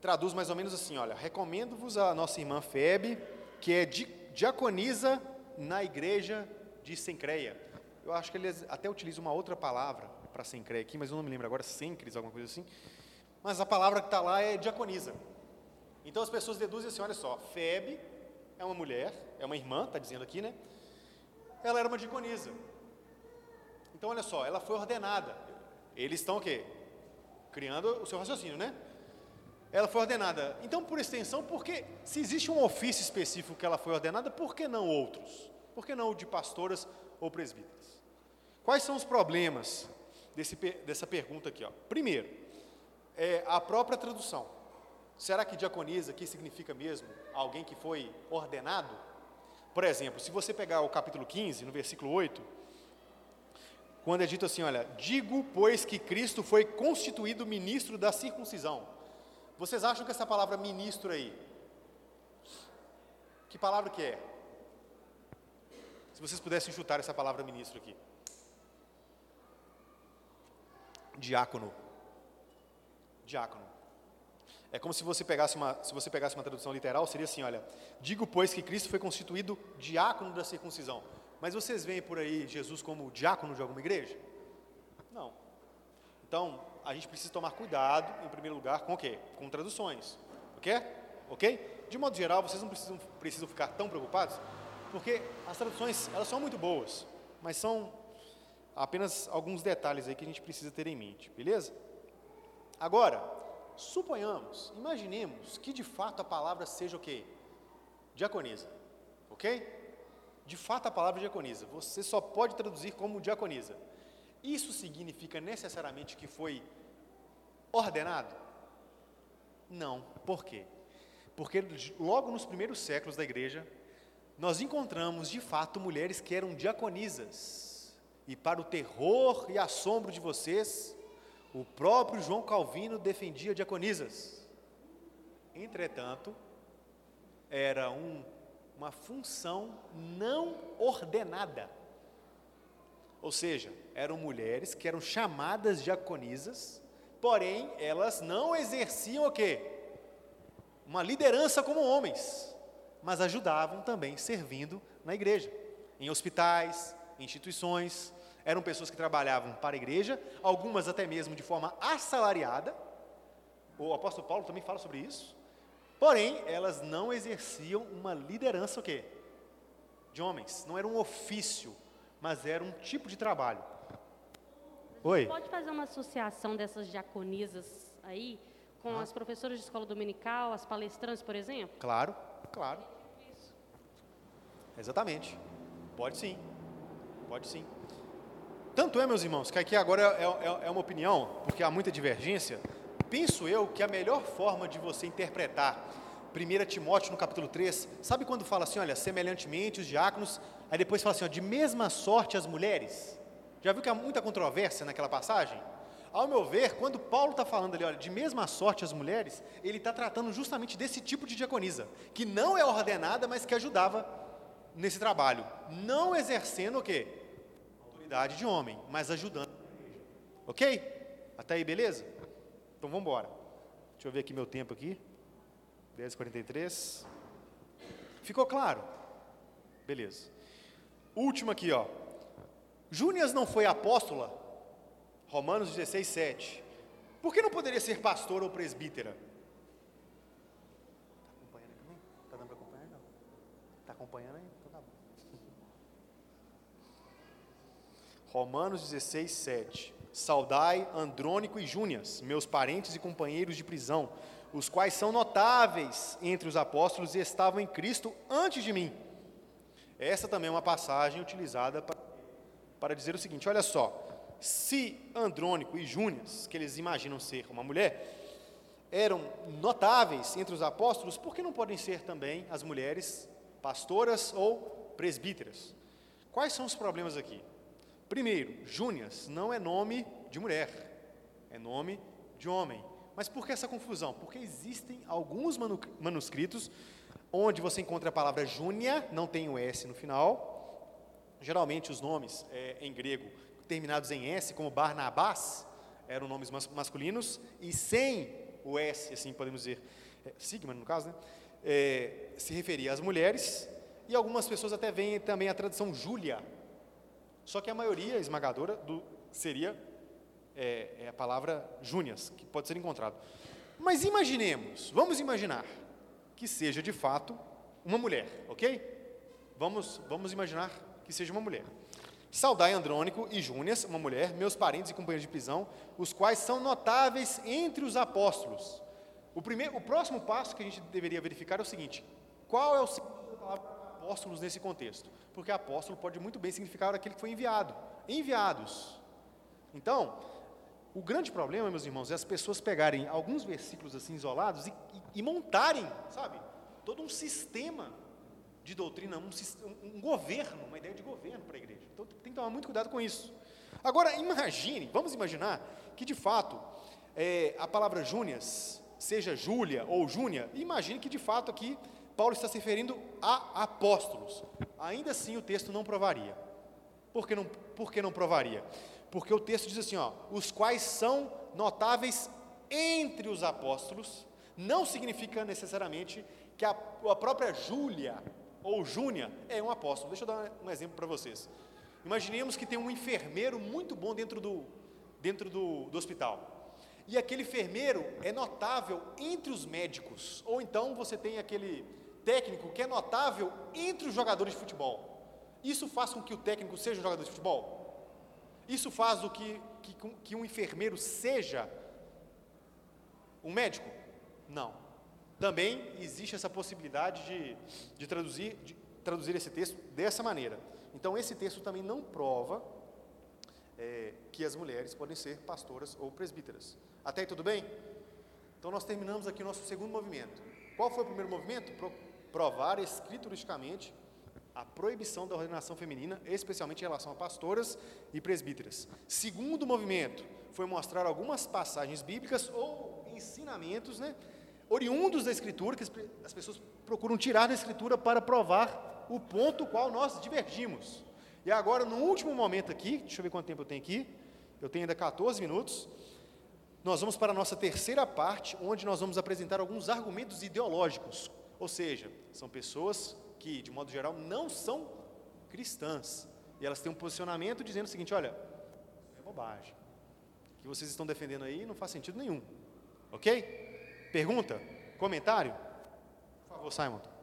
traduz mais ou menos assim, olha, recomendo-vos a nossa irmã Febe, que é di, diaconisa na igreja de Sencreia. Eu acho que eles até utilizam uma outra palavra para Sencreia aqui, mas eu não me lembro agora, Sencres, alguma coisa assim. Mas a palavra que está lá é diaconisa. Então as pessoas deduzem assim, olha só, Febe é uma mulher, é uma irmã, está dizendo aqui, né? Ela era uma diaconisa. Então olha só, ela foi ordenada. Eles estão o quê? Criando o seu raciocínio, né? Ela foi ordenada. Então, por extensão, porque se existe um ofício específico que ela foi ordenada, por que não outros? Por que não o de pastoras ou presbíteras? Quais são os problemas desse, dessa pergunta aqui? Ó? Primeiro, é a própria tradução. Será que diaconisa aqui significa mesmo alguém que foi ordenado? Por exemplo, se você pegar o capítulo 15, no versículo 8, quando é dito assim, olha, digo, pois, que Cristo foi constituído ministro da circuncisão. Vocês acham que essa palavra ministro aí, que palavra que é? Se vocês pudessem chutar essa palavra ministro aqui. Diácono. Diácono. É como se você pegasse uma, se você pegasse uma tradução literal, seria assim, olha, digo pois que Cristo foi constituído diácono da circuncisão. Mas vocês veem por aí Jesus como diácono de alguma igreja? Não. Então, a gente precisa tomar cuidado, em primeiro lugar, com o quê? Com traduções. Ok? Ok? De modo geral, vocês não precisam, precisam ficar tão preocupados, porque as traduções, elas são muito boas, mas são apenas alguns detalhes aí que a gente precisa ter em mente, beleza? Agora, Suponhamos, imaginemos que de fato a palavra seja o quê? Diaconisa. Ok? De fato a palavra diaconisa. Você só pode traduzir como diaconisa. Isso significa necessariamente que foi ordenado? Não. Por quê? Porque logo nos primeiros séculos da igreja, nós encontramos de fato mulheres que eram diaconisas. E para o terror e assombro de vocês, o próprio João Calvino defendia diaconisas. Entretanto, era um, uma função não ordenada. Ou seja, eram mulheres que eram chamadas diaconisas, porém elas não exerciam o quê? Uma liderança como homens, mas ajudavam também servindo na igreja, em hospitais, instituições, eram pessoas que trabalhavam para a igreja, algumas até mesmo de forma assalariada. O apóstolo Paulo também fala sobre isso. Porém, elas não exerciam uma liderança o quê? De homens. Não era um ofício, mas era um tipo de trabalho. Oi. Pode fazer uma associação dessas diaconisas aí com ah. as professoras de escola dominical, as palestrantes, por exemplo? Claro, claro. Exatamente. Pode sim. Pode sim. Tanto é, meus irmãos, que aqui agora é, é, é, uma opinião, porque há muita divergência. Penso eu que a melhor forma de você interpretar 1 Timóteo no capítulo 3, sabe quando fala assim, olha, semelhantemente os diáconos, aí depois fala assim, ó, de mesma sorte as mulheres? Já viu que há muita controvérsia naquela passagem? Ao meu ver, quando Paulo está falando ali, olha, de mesma sorte as mulheres, ele está tratando justamente desse tipo de diaconisa, que não é ordenada, mas que ajudava nesse trabalho, não exercendo o quê? Autoridade de homem, mas ajudando Ok? Até aí, beleza? Então vamos embora. Deixa eu ver aqui meu tempo aqui. 10h43. Ficou claro? Beleza. Último aqui, ó. Júnias não foi apóstola? Romanos 16, 7. Por que não poderia ser pastor ou presbítera? Está acompanhando aqui? Está dando para acompanhar? Está acompanhando aí? Romanos 16, 7. Saudai Andrônico e Júnias, meus parentes e companheiros de prisão, os quais são notáveis entre os apóstolos e estavam em Cristo antes de mim. Essa também é uma passagem utilizada para, para dizer o seguinte: olha só, se Andrônico e Júnias, que eles imaginam ser uma mulher, eram notáveis entre os apóstolos, por que não podem ser também as mulheres pastoras ou presbíteras? Quais são os problemas aqui? Primeiro, Júnias não é nome de mulher, é nome de homem. Mas por que essa confusão? Porque existem alguns manuscritos onde você encontra a palavra Júnia, não tem o S no final. Geralmente os nomes é, em grego terminados em S, como Barnabás, eram nomes mas masculinos, e sem o S, assim podemos dizer, é, Sigma no caso, né? É, se referia às mulheres, e algumas pessoas até veem também a tradução Júlia, só que a maioria esmagadora do, seria é, é a palavra Júnias, que pode ser encontrado. Mas imaginemos, vamos imaginar que seja de fato uma mulher, ok? Vamos, vamos imaginar que seja uma mulher. Saudai Andrônico e Júnias, uma mulher, meus parentes e companheiros de prisão, os quais são notáveis entre os apóstolos. O, primeiro, o próximo passo que a gente deveria verificar é o seguinte: qual é o apóstolos nesse contexto? Porque apóstolo pode muito bem significar aquele que foi enviado. Enviados. Então, o grande problema, meus irmãos, é as pessoas pegarem alguns versículos assim isolados e, e, e montarem, sabe, todo um sistema de doutrina, um, um, governo, uma ideia de governo para a igreja. Então tem que tomar muito cuidado com isso. Agora, imagine, vamos imaginar que de fato é, a palavra Júnias, seja Júlia ou Júnia, imagine que de fato aqui Paulo está se referindo a apóstolos. Ainda assim o texto não provaria. Por que não, por que não provaria? porque o texto diz assim, ó, os quais são notáveis entre os apóstolos, não significa necessariamente que a, a própria Júlia ou Júnia é um apóstolo. Deixa eu dar um exemplo para vocês. Imaginemos que tem um enfermeiro muito bom dentro do, dentro do, do hospital. E aquele enfermeiro é notável entre os médicos. Ou então você tem aquele técnico que é notável entre os jogadores de futebol. Isso faz com que o técnico seja um jogador de futebol? Isso faz o que, que, que um enfermeiro seja um médico? Não. Também existe essa possibilidade de, de, traduzir, de traduzir esse texto dessa maneira. Então, esse texto também não prova é, que as mulheres podem ser pastoras ou presbíteras. Até aí tudo bem? Então, nós terminamos aqui o nosso segundo movimento. Qual foi o primeiro movimento? Pro, provar escrituristicamente a proibição da ordenação feminina, especialmente em relação a pastoras e presbíteras. Segundo movimento foi mostrar algumas passagens bíblicas ou ensinamentos, né, oriundos da Escritura, que as pessoas procuram tirar da Escritura para provar o ponto qual nós divergimos. E agora, no último momento aqui, deixa eu ver quanto tempo eu tenho aqui, eu tenho ainda 14 minutos, nós vamos para a nossa terceira parte, onde nós vamos apresentar alguns argumentos ideológicos, ou seja, são pessoas que, de modo geral, não são cristãs. E elas têm um posicionamento dizendo o seguinte: olha, é bobagem. O que vocês estão defendendo aí não faz sentido nenhum. Ok? Pergunta? Comentário? Por favor, Simon.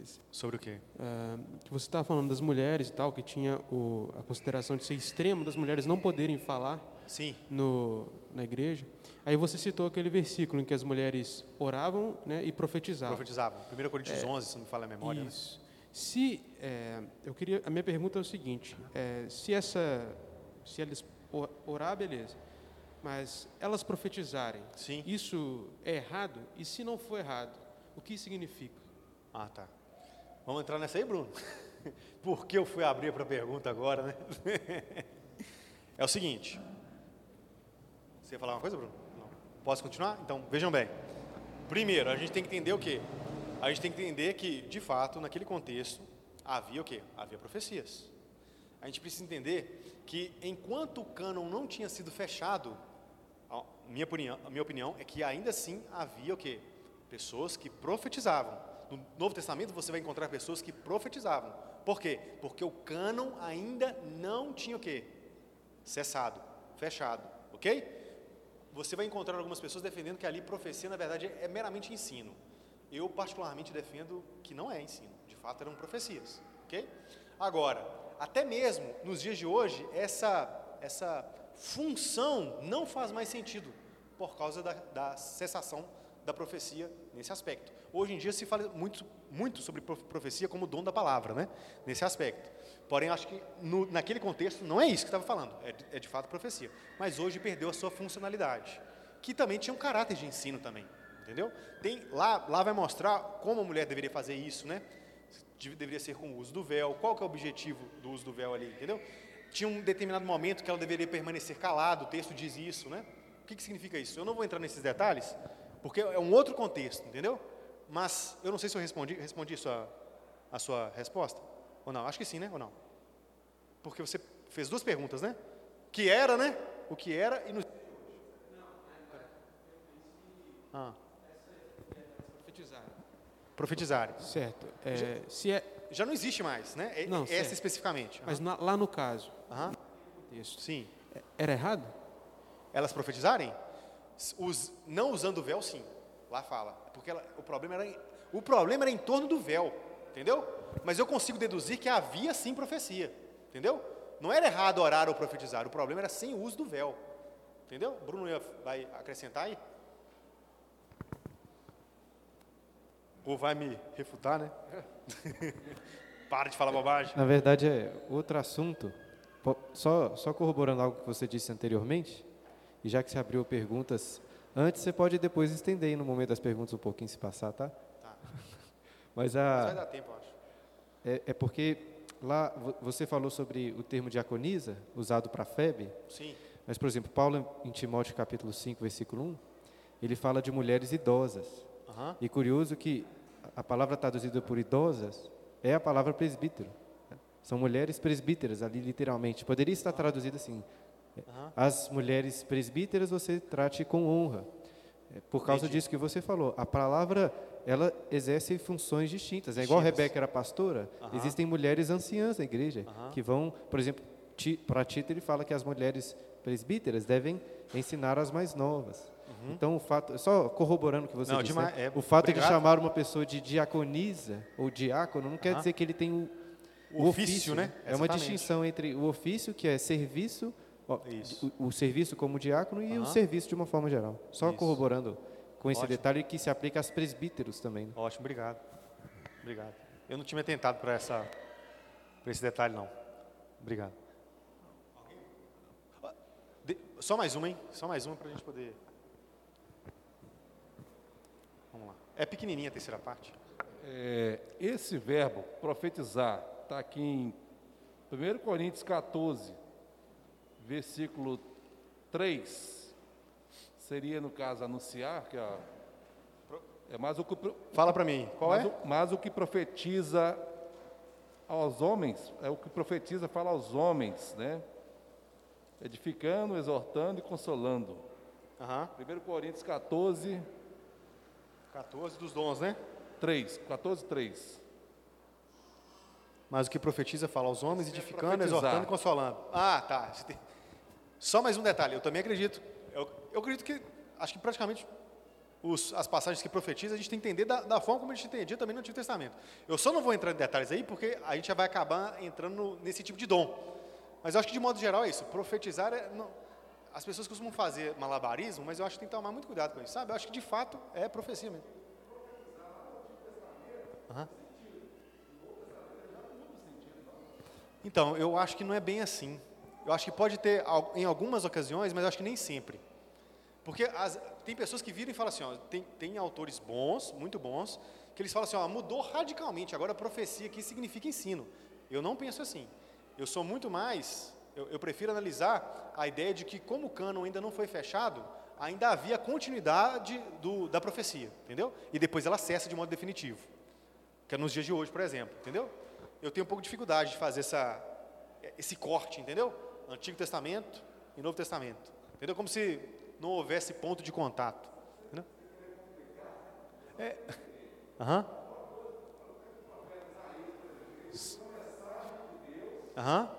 13. Sobre o quê? Uh, que você estava falando das mulheres e tal, que tinha o, a consideração de ser extremo das mulheres não poderem falar Sim. No, na igreja. Aí você citou aquele versículo em que as mulheres oravam né, e profetizavam. Profetizavam. 1 Coríntios é, 11, se não me falha a memória. Né? Isso. Né? Se, é, eu queria, a minha pergunta é o seguinte, é, se essa, se elas orar, beleza, mas elas profetizarem, Sim. isso é errado? E se não for errado, o que significa? Ah, tá. Vamos entrar nessa aí, Bruno? Por que eu fui abrir para a pergunta agora, né? É o seguinte. Você ia falar uma coisa, Bruno? Não. Posso continuar? Então, vejam bem. Primeiro, a gente tem que entender o quê? A gente tem que entender que, de fato, naquele contexto, havia o quê? Havia profecias. A gente precisa entender que, enquanto o cânon não tinha sido fechado, a minha opinião, a minha opinião é que ainda assim havia o quê? Pessoas que profetizavam no Novo Testamento você vai encontrar pessoas que profetizavam. Por quê? Porque o cânon ainda não tinha o quê? Cessado, fechado, ok? Você vai encontrar algumas pessoas defendendo que ali profecia, na verdade, é meramente ensino. Eu, particularmente, defendo que não é ensino. De fato, eram profecias, ok? Agora, até mesmo nos dias de hoje, essa, essa função não faz mais sentido por causa da, da cessação da profecia nesse aspecto. Hoje em dia se fala muito, muito sobre profecia como dom da palavra, né? nesse aspecto. Porém, acho que no, naquele contexto não é isso que estava falando, é, é de fato profecia. Mas hoje perdeu a sua funcionalidade, que também tinha um caráter de ensino também, entendeu? Tem, lá, lá vai mostrar como a mulher deveria fazer isso, né? de- deveria ser com o uso do véu, qual que é o objetivo do uso do véu ali, entendeu? Tinha um determinado momento que ela deveria permanecer calada, o texto diz isso, né? O que, que significa isso? Eu não vou entrar nesses detalhes, porque é um outro contexto, entendeu? Mas eu não sei se eu respondi, respondi sua, a sua resposta, ou não, acho que sim, né, ou não? Porque você fez duas perguntas, né? Que era, né? O que era e no... Ah, Profetizar. profetizarem. Certo. É, se é, Já não existe mais, né? É- Não, Essa certo. especificamente. mas na- lá no caso, Aham. texto, Sim. era errado? Elas profetizarem? Não usando o véu, sim. Lá fala. Porque ela- o, problema era o problema era em torno do véu. Entendeu? Mas eu consigo deduzir que havia sim profecia. Entendeu? Não era errado orar ou profetizar. O problema era sem o uso do véu. Entendeu? Bruno vai acrescentar aí? Ou vai me refutar, né? Para de falar bobagem. Na verdade, é outro assunto. Só, só corroborando algo que você disse anteriormente, e já que você abriu perguntas antes, você pode depois estender no momento das perguntas um pouquinho se passar, tá? Tá. Mas Mas vai a, dar tempo, eu acho. é, é porque lá vo- você falou sobre o termo diaconisa, usado para febre, Sim. mas, por exemplo, Paulo em Timóteo capítulo 5, versículo 1, ele fala de mulheres idosas. Aham. E curioso que a palavra traduzida por idosas é a palavra presbítero. São mulheres presbíteras ali, literalmente. Poderia estar traduzido assim: Aham. as mulheres presbíteras você trate com honra. É, Por causa Entendi. disso que você falou. A palavra, ela exerce funções distintas. É igual. Rebeca era pastora, Aham. existem mulheres anciãs na igreja, Aham. que vão, por exemplo, para Tito ele fala que as mulheres presbíteras devem ensinar as mais novas. Então, o fato, só corroborando o que você Uhum. Não, disse, né? é, o fato de obrigado. chamar uma pessoa de diaconisa ou diácono não quer Aham. dizer que ele tem o, O ofício, né? É uma Exatamente. distinção entre o ofício, que é serviço. O, o serviço como diácono e o Aham. serviço de uma forma geral. Só Isso. corroborando com esse Ótimo. detalhe que se aplica aos presbíteros também. né? Ótimo, obrigado. Obrigado. Eu não tinha me atentado para essa para esse detalhe não. Obrigado. De- Só mais uma, hein? Só mais uma para a gente poder. Vamos lá. É pequenininha a terceira parte. É, esse verbo, profetizar, está aqui em 1 Coríntios 14, versículo 3. Seria, no caso, anunciar, que ó, é mais o que, Fala para mim. Qual mas é? o, mas o que profetiza aos homens, é o que profetiza fala aos homens, né? Edificando, exortando e consolando. Aham. 1 Coríntios 14, 14 dos dons, né? 3. 14, 3. Mas o que profetiza fala aos homens, é edificando, exortando e consolando. Ah, tá. Só mais um detalhe. Eu também acredito. Eu, eu acredito que, acho que praticamente os- as passagens que profetizam, a gente tem que entender da, da forma como a gente entendia também no Antigo Testamento. Eu só não vou entrar em detalhes aí, porque a gente já vai acabar entrando no- nesse tipo de dom. Mas eu acho que, de modo geral, é isso. Profetizar é... Não, as pessoas costumam fazer malabarismo, mas eu acho que tem que tomar muito cuidado com isso, sabe? Eu acho que, de fato, é profecia mesmo. Aham. Então, eu acho que não é bem assim. Eu acho que pode ter em algumas ocasiões, mas eu acho que nem sempre. Porque as- tem pessoas que viram e falam assim, ó, tem, tem autores bons, muito bons, que eles falam assim, ó, mudou radicalmente, agora a profecia aqui significa ensino. Eu não penso assim. Eu sou muito mais, eu, eu prefiro analisar a ideia de que como o cânon ainda não foi fechado, ainda havia continuidade do- da profecia, entendeu? E depois ela cessa de modo definitivo que é nos dias de hoje, por exemplo, entendeu? Eu tenho um pouco de dificuldade de fazer essa, esse corte, entendeu? Antigo Testamento e Novo Testamento, entendeu? Como se não houvesse ponto de contato, entendeu? É, aham. Aham,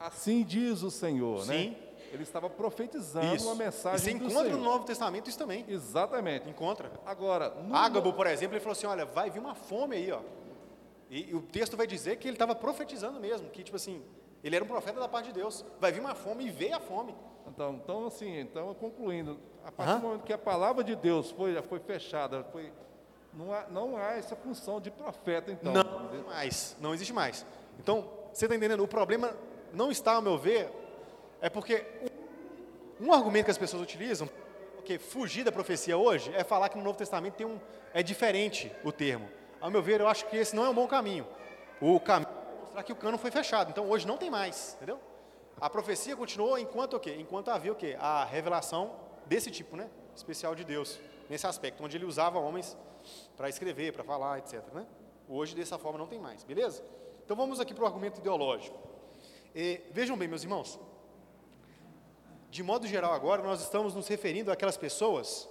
Assim diz o Senhor, Sim. né? Ele estava profetizando isso. uma E mensagem você do encontra Senhor. no Novo Testamento isso também, Exatamente. encontra. Agora, no Ágabo, por exemplo, ele falou assim, olha, vai vir uma fome aí, ó. E, e o texto vai dizer que ele estava profetizando mesmo, que tipo assim, ele era um profeta da parte de Deus. Vai vir uma fome e veio a fome. Então, então assim, então concluindo, a partir Aham. do momento que a palavra de Deus foi, já foi fechada, foi, não, há, não há essa função de profeta, então. não mais, não existe mais. Então, você está entendendo? O problema não está, ao meu ver, é porque um, um argumento que as pessoas utilizam, porque fugir da profecia hoje, é falar que no Novo Testamento tem um, é diferente o termo. ao meu ver, eu acho que esse não é um bom caminho. O caminho mostrar que o cano foi fechado. Então hoje não tem mais, entendeu? A profecia continuou enquanto o quê? Enquanto havia o quê? A revelação desse tipo, né? Especial de Deus, nesse aspecto, onde ele usava homens para escrever, para falar, etc. Né? Hoje, dessa forma, não tem mais, beleza? Então vamos aqui para o argumento ideológico. E, vejam bem, meus irmãos, de modo geral, agora nós estamos nos referindo àquelas pessoas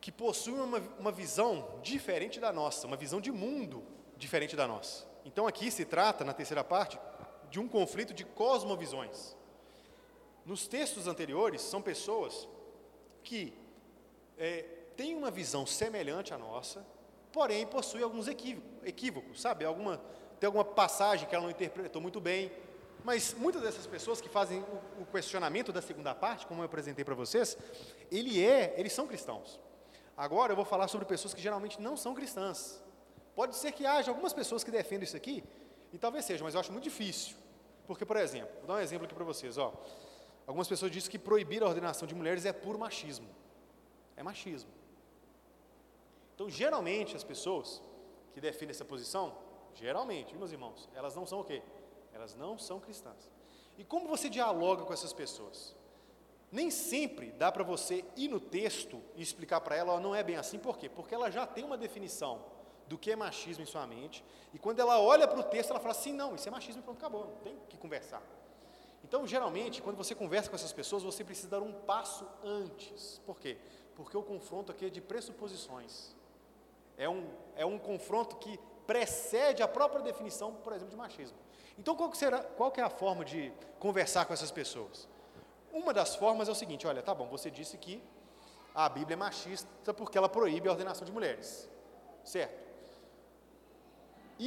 que possuem uma, uma visão diferente da nossa, uma visão de mundo diferente da nossa. Então aqui se trata, na terceira parte, de um conflito de cosmovisões. Nos textos anteriores, são pessoas que é, têm uma visão semelhante à nossa, porém possuem alguns equívocos, sabe? Alguma, tem alguma passagem que ela não interpretou muito bem, mas muitas dessas pessoas que fazem o, o questionamento da segunda parte, como eu apresentei para vocês, ele é, eles são cristãos. Agora eu vou falar sobre pessoas que geralmente não são cristãs. Pode ser que haja algumas pessoas que defendam isso aqui, e talvez seja, mas eu acho muito difícil. Porque, por exemplo, vou dar um exemplo aqui para vocês. Ó. Algumas pessoas dizem que proibir a ordenação de mulheres é puro machismo. É machismo. Então, geralmente, as pessoas que defendem essa posição, geralmente, meus irmãos, elas não são o quê? Elas não são cristãs. E como você dialoga com essas pessoas? Nem sempre dá para você ir no texto e explicar para ela, ó, não é bem assim, por quê? Porque ela já tem uma definição do que é machismo em sua mente, e quando ela olha para o texto, ela fala assim: não, isso é machismo e pronto, acabou, não tem que conversar. Então, geralmente, quando você conversa com essas pessoas, você precisa dar um passo antes. Por quê? Porque o confronto aqui é de pressuposições. É um, é um confronto que precede a própria definição, por exemplo, de machismo. Então, qual será, qual é a forma de conversar com essas pessoas? Uma das formas é o seguinte: olha, tá bom, você disse que a Bíblia é machista porque ela proíbe a ordenação de mulheres, certo?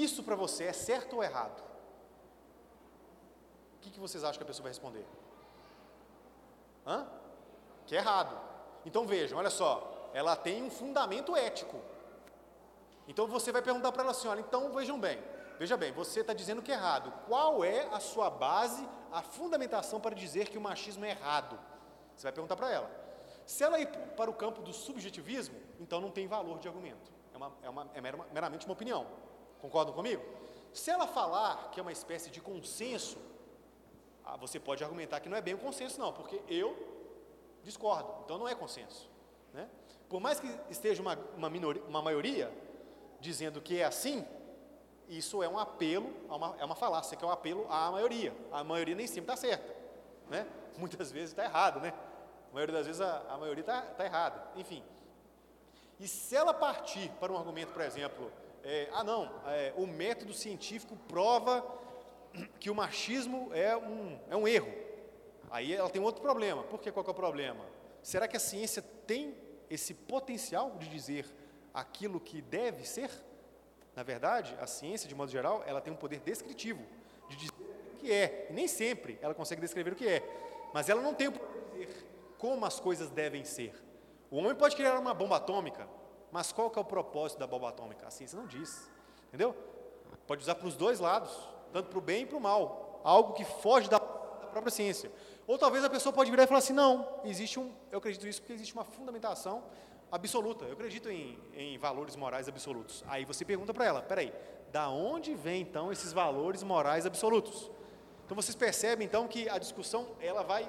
Isso para você é certo ou errado? O que, que vocês acham que a pessoa vai responder? Hã? Que é errado. Então vejam, olha só, ela tem um fundamento ético. Então você vai perguntar para ela assim: olha, então vejam bem, veja bem, você está dizendo que é errado. Qual é a sua base, a fundamentação para dizer que o machismo é errado? Você vai perguntar para ela. Se ela ir para o campo do subjetivismo, então não tem valor de argumento. É, uma, é, uma, é meramente uma opinião. Concordam comigo? Se ela falar que é uma espécie de consenso, ah, você pode argumentar que não é bem um consenso, não, porque eu discordo, então não é consenso. Né? Por mais que esteja uma, uma, minoria, uma maioria dizendo que é assim, isso é um apelo, uma, é uma falácia, que é um apelo à maioria. A maioria nem sempre está certa. Né? Muitas vezes está errado, né? A maioria das vezes a, a maioria está tá errada. Enfim. E se ela partir para um argumento, por exemplo, é, ah não, é, o método científico prova que o machismo é um, é um erro. Aí ela tem outro problema. Por que qual é o problema? Será que a ciência tem esse potencial de dizer aquilo que deve ser? Na verdade, a ciência, de modo geral, ela tem um poder descritivo, de dizer o que é. E nem sempre ela consegue descrever o que é. Mas ela não tem o poder de dizer como as coisas devem ser. O homem pode criar uma bomba atômica, mas qual que é o propósito da bomba atômica? A ciência não diz. Entendeu? Pode usar para os dois lados, tanto para o bem e para o mal. Algo que foge da, da, própria ciência. Ou talvez a pessoa pode virar e falar assim, não, existe um, eu acredito nisso porque existe uma fundamentação absoluta. Eu acredito em, em valores morais absolutos. Aí você pergunta para ela, peraí, da onde vem então esses valores morais absolutos? Então vocês percebem então que a discussão ela vai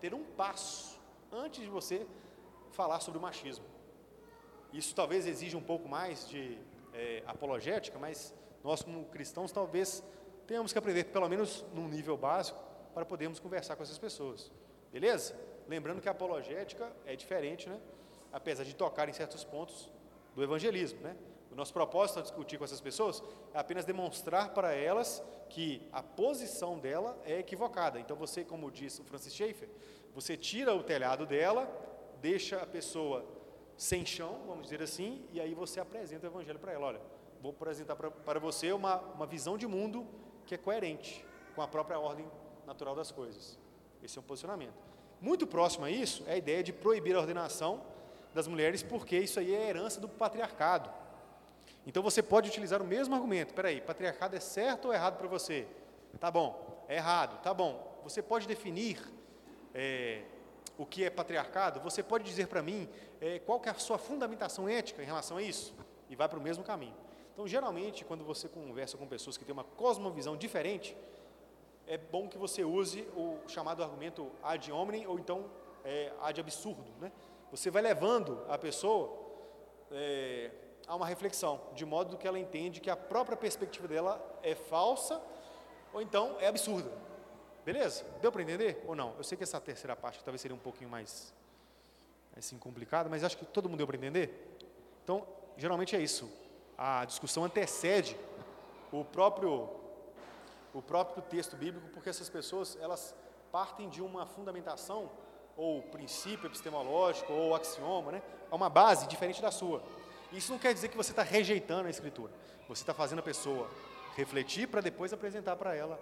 ter um passo antes de você falar sobre o machismo. Isso talvez exija um pouco mais de é, apologética, mas nós, como cristãos, talvez tenhamos que aprender, pelo menos num nível básico, para podermos conversar com essas pessoas. Beleza? Lembrando que a apologética é diferente, né? apesar de tocar em certos pontos do evangelismo. Né? O nosso propósito ao discutir com essas pessoas é apenas demonstrar para elas que a posição dela é equivocada. Então, você, como disse o Francis Schaeffer, você tira o telhado dela, deixa a pessoa sem chão, vamos dizer assim, e aí você apresenta o evangelho para ela. Olha, vou apresentar para você uma, uma visão de mundo que é coerente com a própria ordem natural das coisas. Esse é um posicionamento. Muito próximo a isso é a ideia de proibir a ordenação das mulheres, porque isso aí é herança do patriarcado. Então você pode utilizar o mesmo argumento. Espera aí, patriarcado é certo ou errado para você? Tá bom, é errado, tá bom. Você pode definir é, o que é patriarcado, você pode dizer para mim é, qual que é a sua fundamentação ética em relação a isso? E vai para o mesmo caminho. Então, geralmente, quando você conversa com pessoas que têm uma cosmovisão diferente, é bom que você use o chamado argumento ad hominem ou então é, ad absurdo. Né? Você vai levando a pessoa é, a uma reflexão, de modo que ela entende que a própria perspectiva dela é falsa ou então é absurda. Beleza? Deu para entender ou não? Eu sei que essa terceira parte talvez seria um pouquinho mais assim complicada, mas acho que todo mundo deu para entender. Então, geralmente é isso. A discussão antecede o próprio o próprio texto bíblico, porque essas pessoas elas partem de uma fundamentação ou princípio epistemológico ou axioma, né? É uma base diferente da sua. Isso não quer dizer que você está rejeitando a escritura. Você está fazendo a pessoa refletir para depois apresentar para ela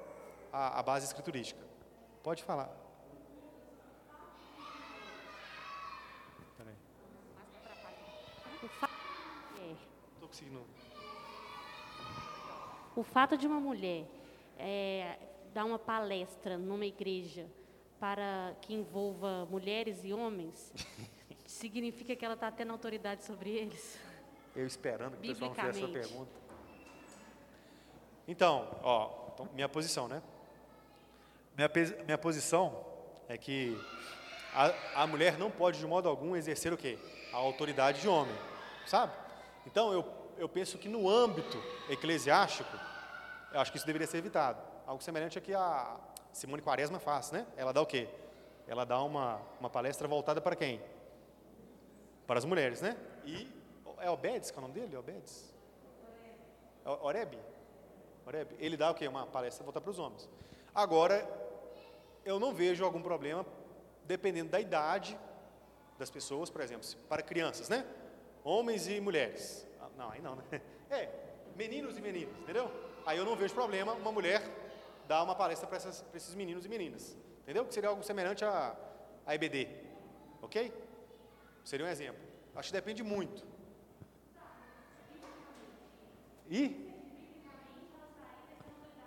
a, a base escriturística. Pode falar. Peraí. Fa é, Estou conseguindo. o fato de uma mulher é, dar uma palestra numa igreja para que envolva mulheres e homens significa que ela está tendo autoridade sobre eles? Eu esperando que o pessoal não fizesse essa pergunta. Então, ó, então, minha posição, né? Minha, minha posição é que a, a mulher não pode, de modo algum, exercer o quê? A autoridade de homem, sabe? Então, eu, eu penso que no âmbito eclesiástico, eu acho que isso deveria ser evitado. Algo semelhante a que a Simone Quaresma faz, né? Ela dá o quê? Ela dá uma, uma palestra voltada para quem? Para as mulheres, né? E é Obedes, que é o nome dele? Obedes? Oreb? Oreb. Ele dá o quê? Uma palestra voltada para os homens. Agora, eu não vejo algum problema, dependendo da idade das pessoas, por exemplo, para crianças, né? Homens e mulheres. Ah, Não, aí não, né? É, meninos e meninas, entendeu? Aí eu não vejo problema uma mulher dar uma palestra para esses meninos e meninas, entendeu? Que seria algo semelhante a, a EBD, ok? Seria um exemplo. Acho que depende muito. E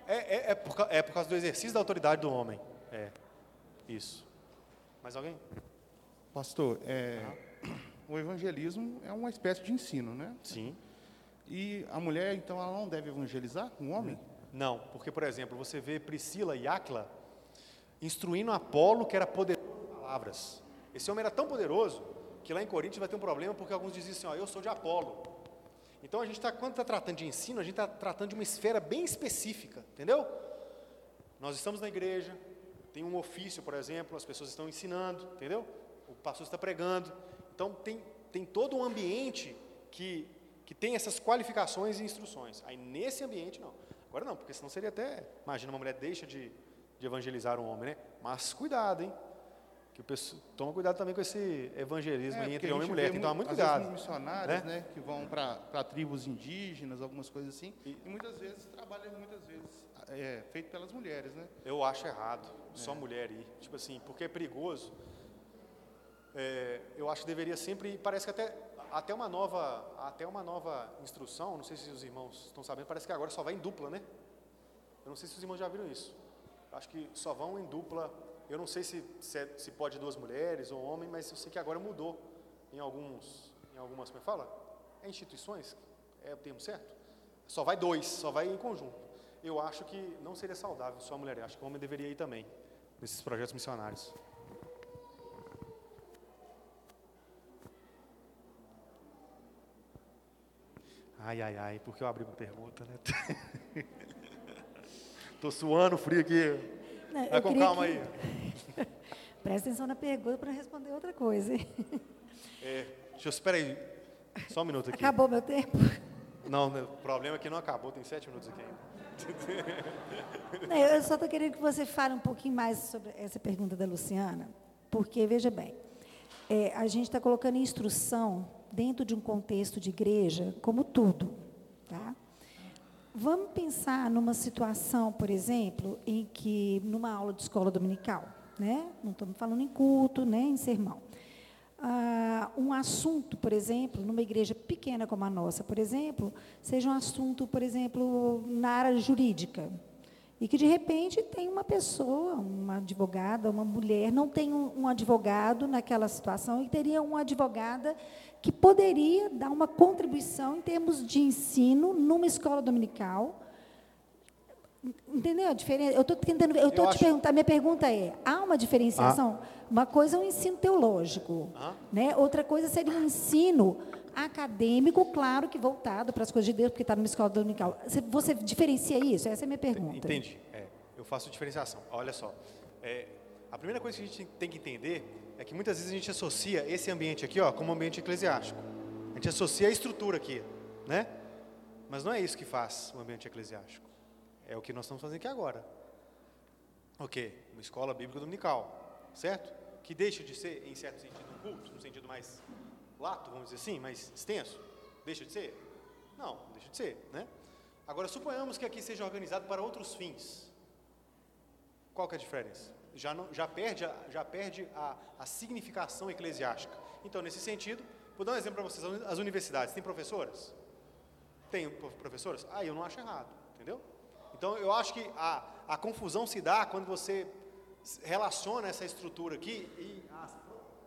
é, é, é, por, é por causa do exercício da autoridade do homem. É, isso. Mais alguém? Pastor, é, o evangelismo é uma espécie de ensino, né? Sim. E a mulher, então, ela não deve evangelizar com o homem? Não, porque, por exemplo, você vê Priscila e Áquila instruindo Apolo, que era poderoso em palavras. Esse homem era tão poderoso que lá em Coríntios vai ter um problema, porque alguns diziam assim, ó, eu sou de Apolo. Então, a gente está, quando está tratando de ensino, a gente está tratando de uma esfera bem específica, entendeu? Nós estamos na igreja, tem um ofício, por exemplo, as pessoas estão ensinando, entendeu? O pastor está pregando. Então, tem, tem todo um ambiente que, que tem essas qualificações e instruções. Aí, nesse ambiente, não. Agora, não, porque senão seria até. Imagina, uma mulher deixa de, de evangelizar um homem, né? Mas cuidado, hein? Que o pessoal, toma cuidado também com esse evangelismo porque entre homem e mulher, tem que tomar mu- muito cuidado. missionários, né? né? que vão para tribos indígenas, algumas coisas assim, e, muitas vezes trabalham, muitas vezes, é, feito pelas mulheres, né? Eu acho errado, só mulher ir. Tipo assim, porque é perigoso. É, eu acho que deveria sempre, parece que até, até uma nova, até uma nova instrução, não sei se os irmãos estão sabendo, parece que agora só vai em dupla, né? Eu não sei se os irmãos já viram isso. Acho que só vão em dupla. Eu não sei se, se, é- se pode duas mulheres ou homem, mas eu sei que agora mudou em alguns, em algumas, como é fala? É instituições? É o termo certo? Só vai dois, só vai em conjunto. Eu acho que não seria saudável só a mulher, eu acho que o homem deveria ir também, nesses projetos missionários. Ai, ai, ai, porque eu abri uma pergunta, né? Tô suando frio aqui. Não, Vai com calma que- aí. Presta atenção na pergunta para responder outra coisa. hein? É, deixa eu, espera aí, só um minuto aqui. Acabou meu tempo? Não, o problema é que não acabou, tem sete minutos aqui ainda. Não, Eu só estou querendo que você fale um pouquinho mais sobre essa pergunta da Luciana, porque, veja bem, é, a gente está colocando instrução dentro de um contexto de igreja como tudo. Tá? Vamos pensar numa situação, por exemplo, em que, numa aula de escola dominical, né? não estamos falando em culto, né? em sermão. Ah, um assunto, por exemplo, numa igreja pequena como a nossa, por exemplo, seja um assunto, por exemplo, na área jurídica. E que, de repente, tem uma pessoa, uma advogada, uma mulher, não tem um, um advogado naquela situação, e teria uma advogada que poderia dar uma contribuição em termos de ensino numa escola dominical. Entendeu a diferença? Eu estou tentando. Eu estou te acho- perguntar. Minha pergunta é: há uma diferenciação? Uma coisa é o ensino teológico, né? Outra coisa seria um ensino acadêmico, claro que voltado para as coisas de Deus, porque está numa escola dominical. Você, você diferencia isso? Essa é a minha pergunta. Entendi. É, eu faço diferenciação. Olha só. é, a primeira coisa que a gente tem que entender é que muitas vezes a gente associa esse ambiente aqui ó, como um ambiente eclesiástico. A gente associa a estrutura aqui, né? Mas não é isso que faz o ambiente eclesiástico. É o que nós estamos fazendo aqui agora. O quê? Uma escola bíblica dominical, certo? Que deixa de ser, em certo sentido, um culto, no sentido mais lato, vamos dizer assim, mais extenso. Deixa de ser? Não, deixa de ser, né? Agora, suponhamos que aqui seja organizado para outros fins. Qual que é a diferença? Já, não, já perde, a, já perde a, a significação eclesiástica. Então, nesse sentido, vou dar um exemplo para vocês. As universidades têm professoras? Tem pro- professoras? Ah, eu não acho errado, entendeu? Então, eu acho que a, a confusão se dá quando você relaciona essa estrutura aqui e a,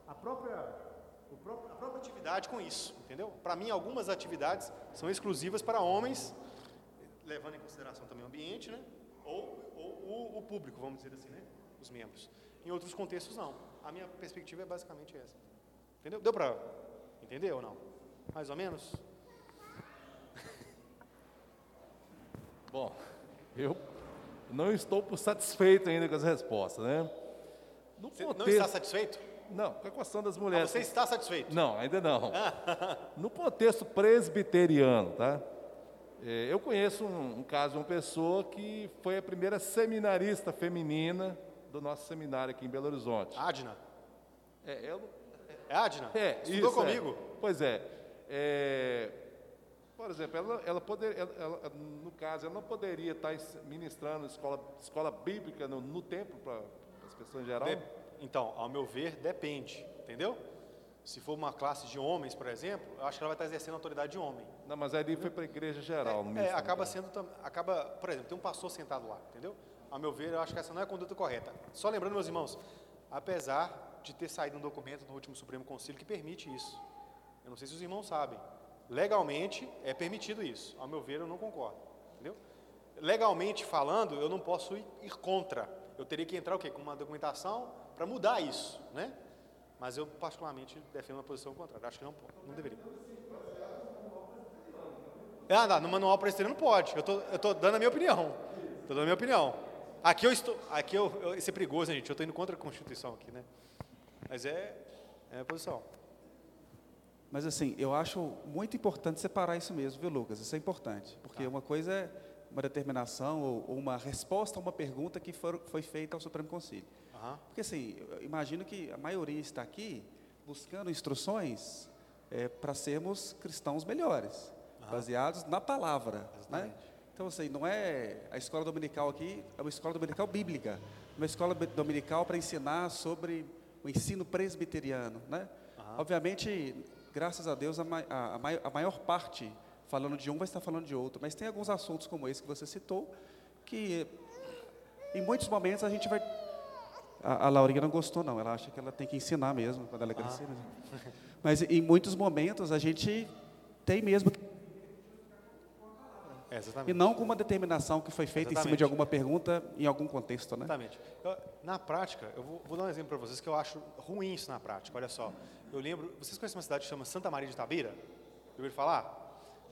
a própria, a própria atividade com isso, entendeu? Para mim, algumas atividades são exclusivas para homens, levando em consideração também o ambiente, né? Ou, ou o, o público, vamos dizer assim, né? Os membros. Em outros contextos, não. A minha perspectiva é basicamente essa. Entendeu? Deu para entender ou não? Mais ou menos? Bom, eu não estou satisfeito ainda com as respostas, né? No Você não contexto- está satisfeito? Não, com a questão das Ah, mulheres. Você está satisfeito? Não, ainda não. No contexto presbiteriano, tá? É, eu conheço um, um caso de uma pessoa que foi a primeira seminarista feminina do nosso seminário aqui em Belo Horizonte. Adna. É, eu, É Adna? é, Estudou isso, é. comigo? Pois é. É, Por exemplo, ela, ela poder, ela- ela- no caso, ela não poderia estar ministrando escola, escola bíblica no, no templo para as pessoas em geral? De- Então, ao meu ver, depende, entendeu? Se for uma classe de homens, por exemplo, eu acho que ela vai estar exercendo a autoridade de homem. Não, mas ali foi para a igreja geral. É, ministério. acaba sendo, tam- acaba, por exemplo, tem um pastor sentado lá, entendeu? Ao meu ver, eu acho que essa não é a conduta correta. Só lembrando, meus irmãos, apesar de ter saído um documento no último Supremo Conselho que permite isso, eu não sei se os irmãos sabem, legalmente é permitido isso. Ao meu ver, eu não concordo, entendeu? Legalmente falando, eu não posso ir, ir contra. Eu teria que entrar o quê? Com uma documentação para mudar isso, né? Mas eu particularmente defendo uma posição contrária. Acho que não, não deveria. Ah, não, no manual presbiteriano não pode. Eu tô, eu tô dando a minha opinião. Tô dando a minha opinião. Aqui eu estou, aqui eu, eu isso é perigoso, gente. Eu estou indo contra a Constituição aqui, né? Mas é, é a posição. Mas assim, eu acho muito importante separar isso mesmo, viu, Lucas? Isso é importante, porque uma coisa é uma determinação ou, ou uma resposta a uma pergunta que for, foi feita ao Supremo Conselho. Aham. Porque assim, eu imagino que a maioria está aqui buscando instruções para sermos cristãos melhores, baseados na palavra. Né? Então, assim, não é a escola dominical aqui, é uma escola dominical bíblica, uma escola dominical para ensinar sobre o ensino presbiteriano. Né? Obviamente, graças a Deus, a, a- a mai- a maior parte falando de um vai estar falando de outro, mas tem alguns assuntos como esse que você citou, que em muitos momentos a gente vai. A, a Laurinha não gostou, não. Ela acha que ela tem que ensinar mesmo quando ela crescer. Mas, mas em muitos momentos a gente tem mesmo. que- É, E exatamente. não com uma determinação que foi feita em cima Exatamente. de alguma pergunta em algum contexto, né? Exatamente. Eu- na prática, eu vou, vou dar um exemplo para vocês que eu acho ruim isso na prática. Olha só. Eu lembro, vocês conhecem uma cidade que chama Santa Maria de Itabira? Já ouviram falar?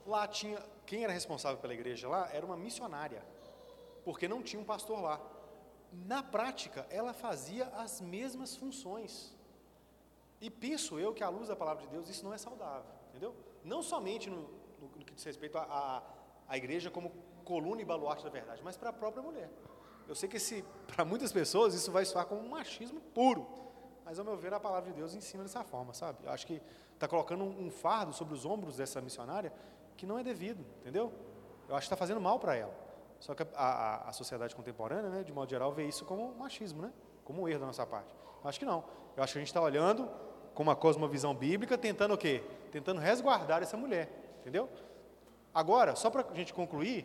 Lá tinha, quem era responsável pela igreja lá era uma missionária, porque não tinha um pastor lá. Na prática, ela fazia as mesmas funções. E penso eu que, à luz da palavra de Deus, isso não é saudável, entendeu? Não somente no, no- no que diz respeito à à- à igreja como coluna e baluarte da verdade, mas para a própria mulher. Eu sei que para muitas pessoas isso vai soar como um machismo puro, mas ao meu ver a palavra de Deus ensina dessa forma, sabe? Eu acho que está colocando um, um fardo sobre os ombros dessa missionária que não é devido, entendeu? Eu acho que está fazendo mal para ela. Só que a, a- a sociedade contemporânea, né, de modo geral, vê isso como machismo, né? como um erro da nossa parte. Eu acho que não. Eu acho que a gente está olhando com uma cosmovisão bíblica, tentando o quê? Tentando resguardar essa mulher, entendeu? Agora, só para a gente concluir,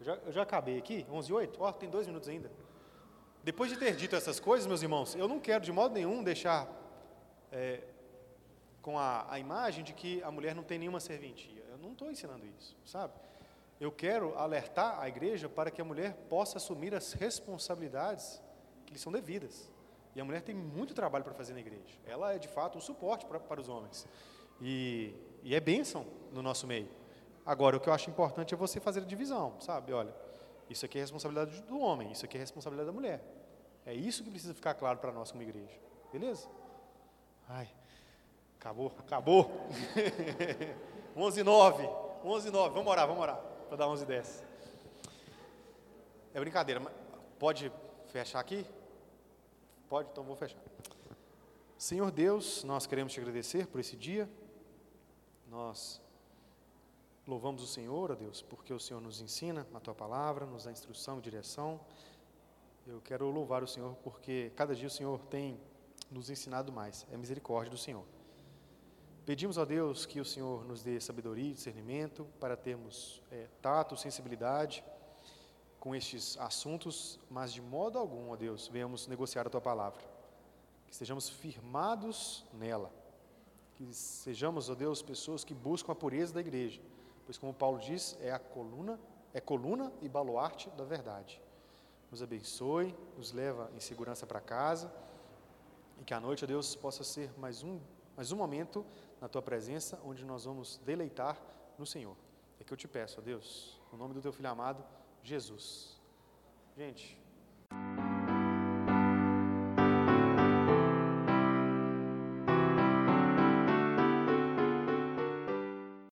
eu já, eu já acabei aqui, 11 e 8, ó, tem dois minutos ainda. Depois de ter dito essas coisas, meus irmãos, eu não quero de modo nenhum deixar é, com a, a imagem de que a mulher não tem nenhuma serventia. Eu não estou ensinando isso, sabe? Eu quero alertar a igreja para que a mulher possa assumir as responsabilidades que lhe são devidas. E a mulher tem muito trabalho para fazer na igreja. Ela é, de fato, um suporte para, para os homens. E, e é bênção no nosso meio. Agora, o que eu acho importante é você fazer a divisão, sabe? Olha, isso aqui é responsabilidade do homem, isso aqui é responsabilidade da mulher. É isso que precisa ficar claro para nós como igreja. Beleza? Ai, acabou, acabou. 11 9, 11 9, vamos orar, vamos orar, para dar 11 10. É brincadeira, pode fechar aqui? Pode, então vou fechar. Senhor Deus, nós queremos te agradecer por esse dia. Nós louvamos o Senhor, ó Deus, porque o Senhor nos ensina a tua palavra, nos dá instrução e direção. Eu quero louvar o Senhor porque cada dia o Senhor tem nos ensinado mais. É misericórdia do Senhor. Pedimos a Deus que o Senhor nos dê sabedoria e discernimento para termos é, tato, sensibilidade com estes assuntos, mas de modo algum, ó Deus, venhamos negociar a tua palavra. Que estejamos firmados nela. Que sejamos, ó Deus, pessoas que buscam a pureza da igreja, pois como Paulo diz, é a coluna, é coluna e baluarte da verdade. Nos abençoe, nos leva em segurança para casa e que a noite, Deus, possa ser mais um, mais um momento na tua presença onde nós vamos deleitar no Senhor. É que eu te peço, ó Deus, no nome do teu filho amado, Jesus. Gente,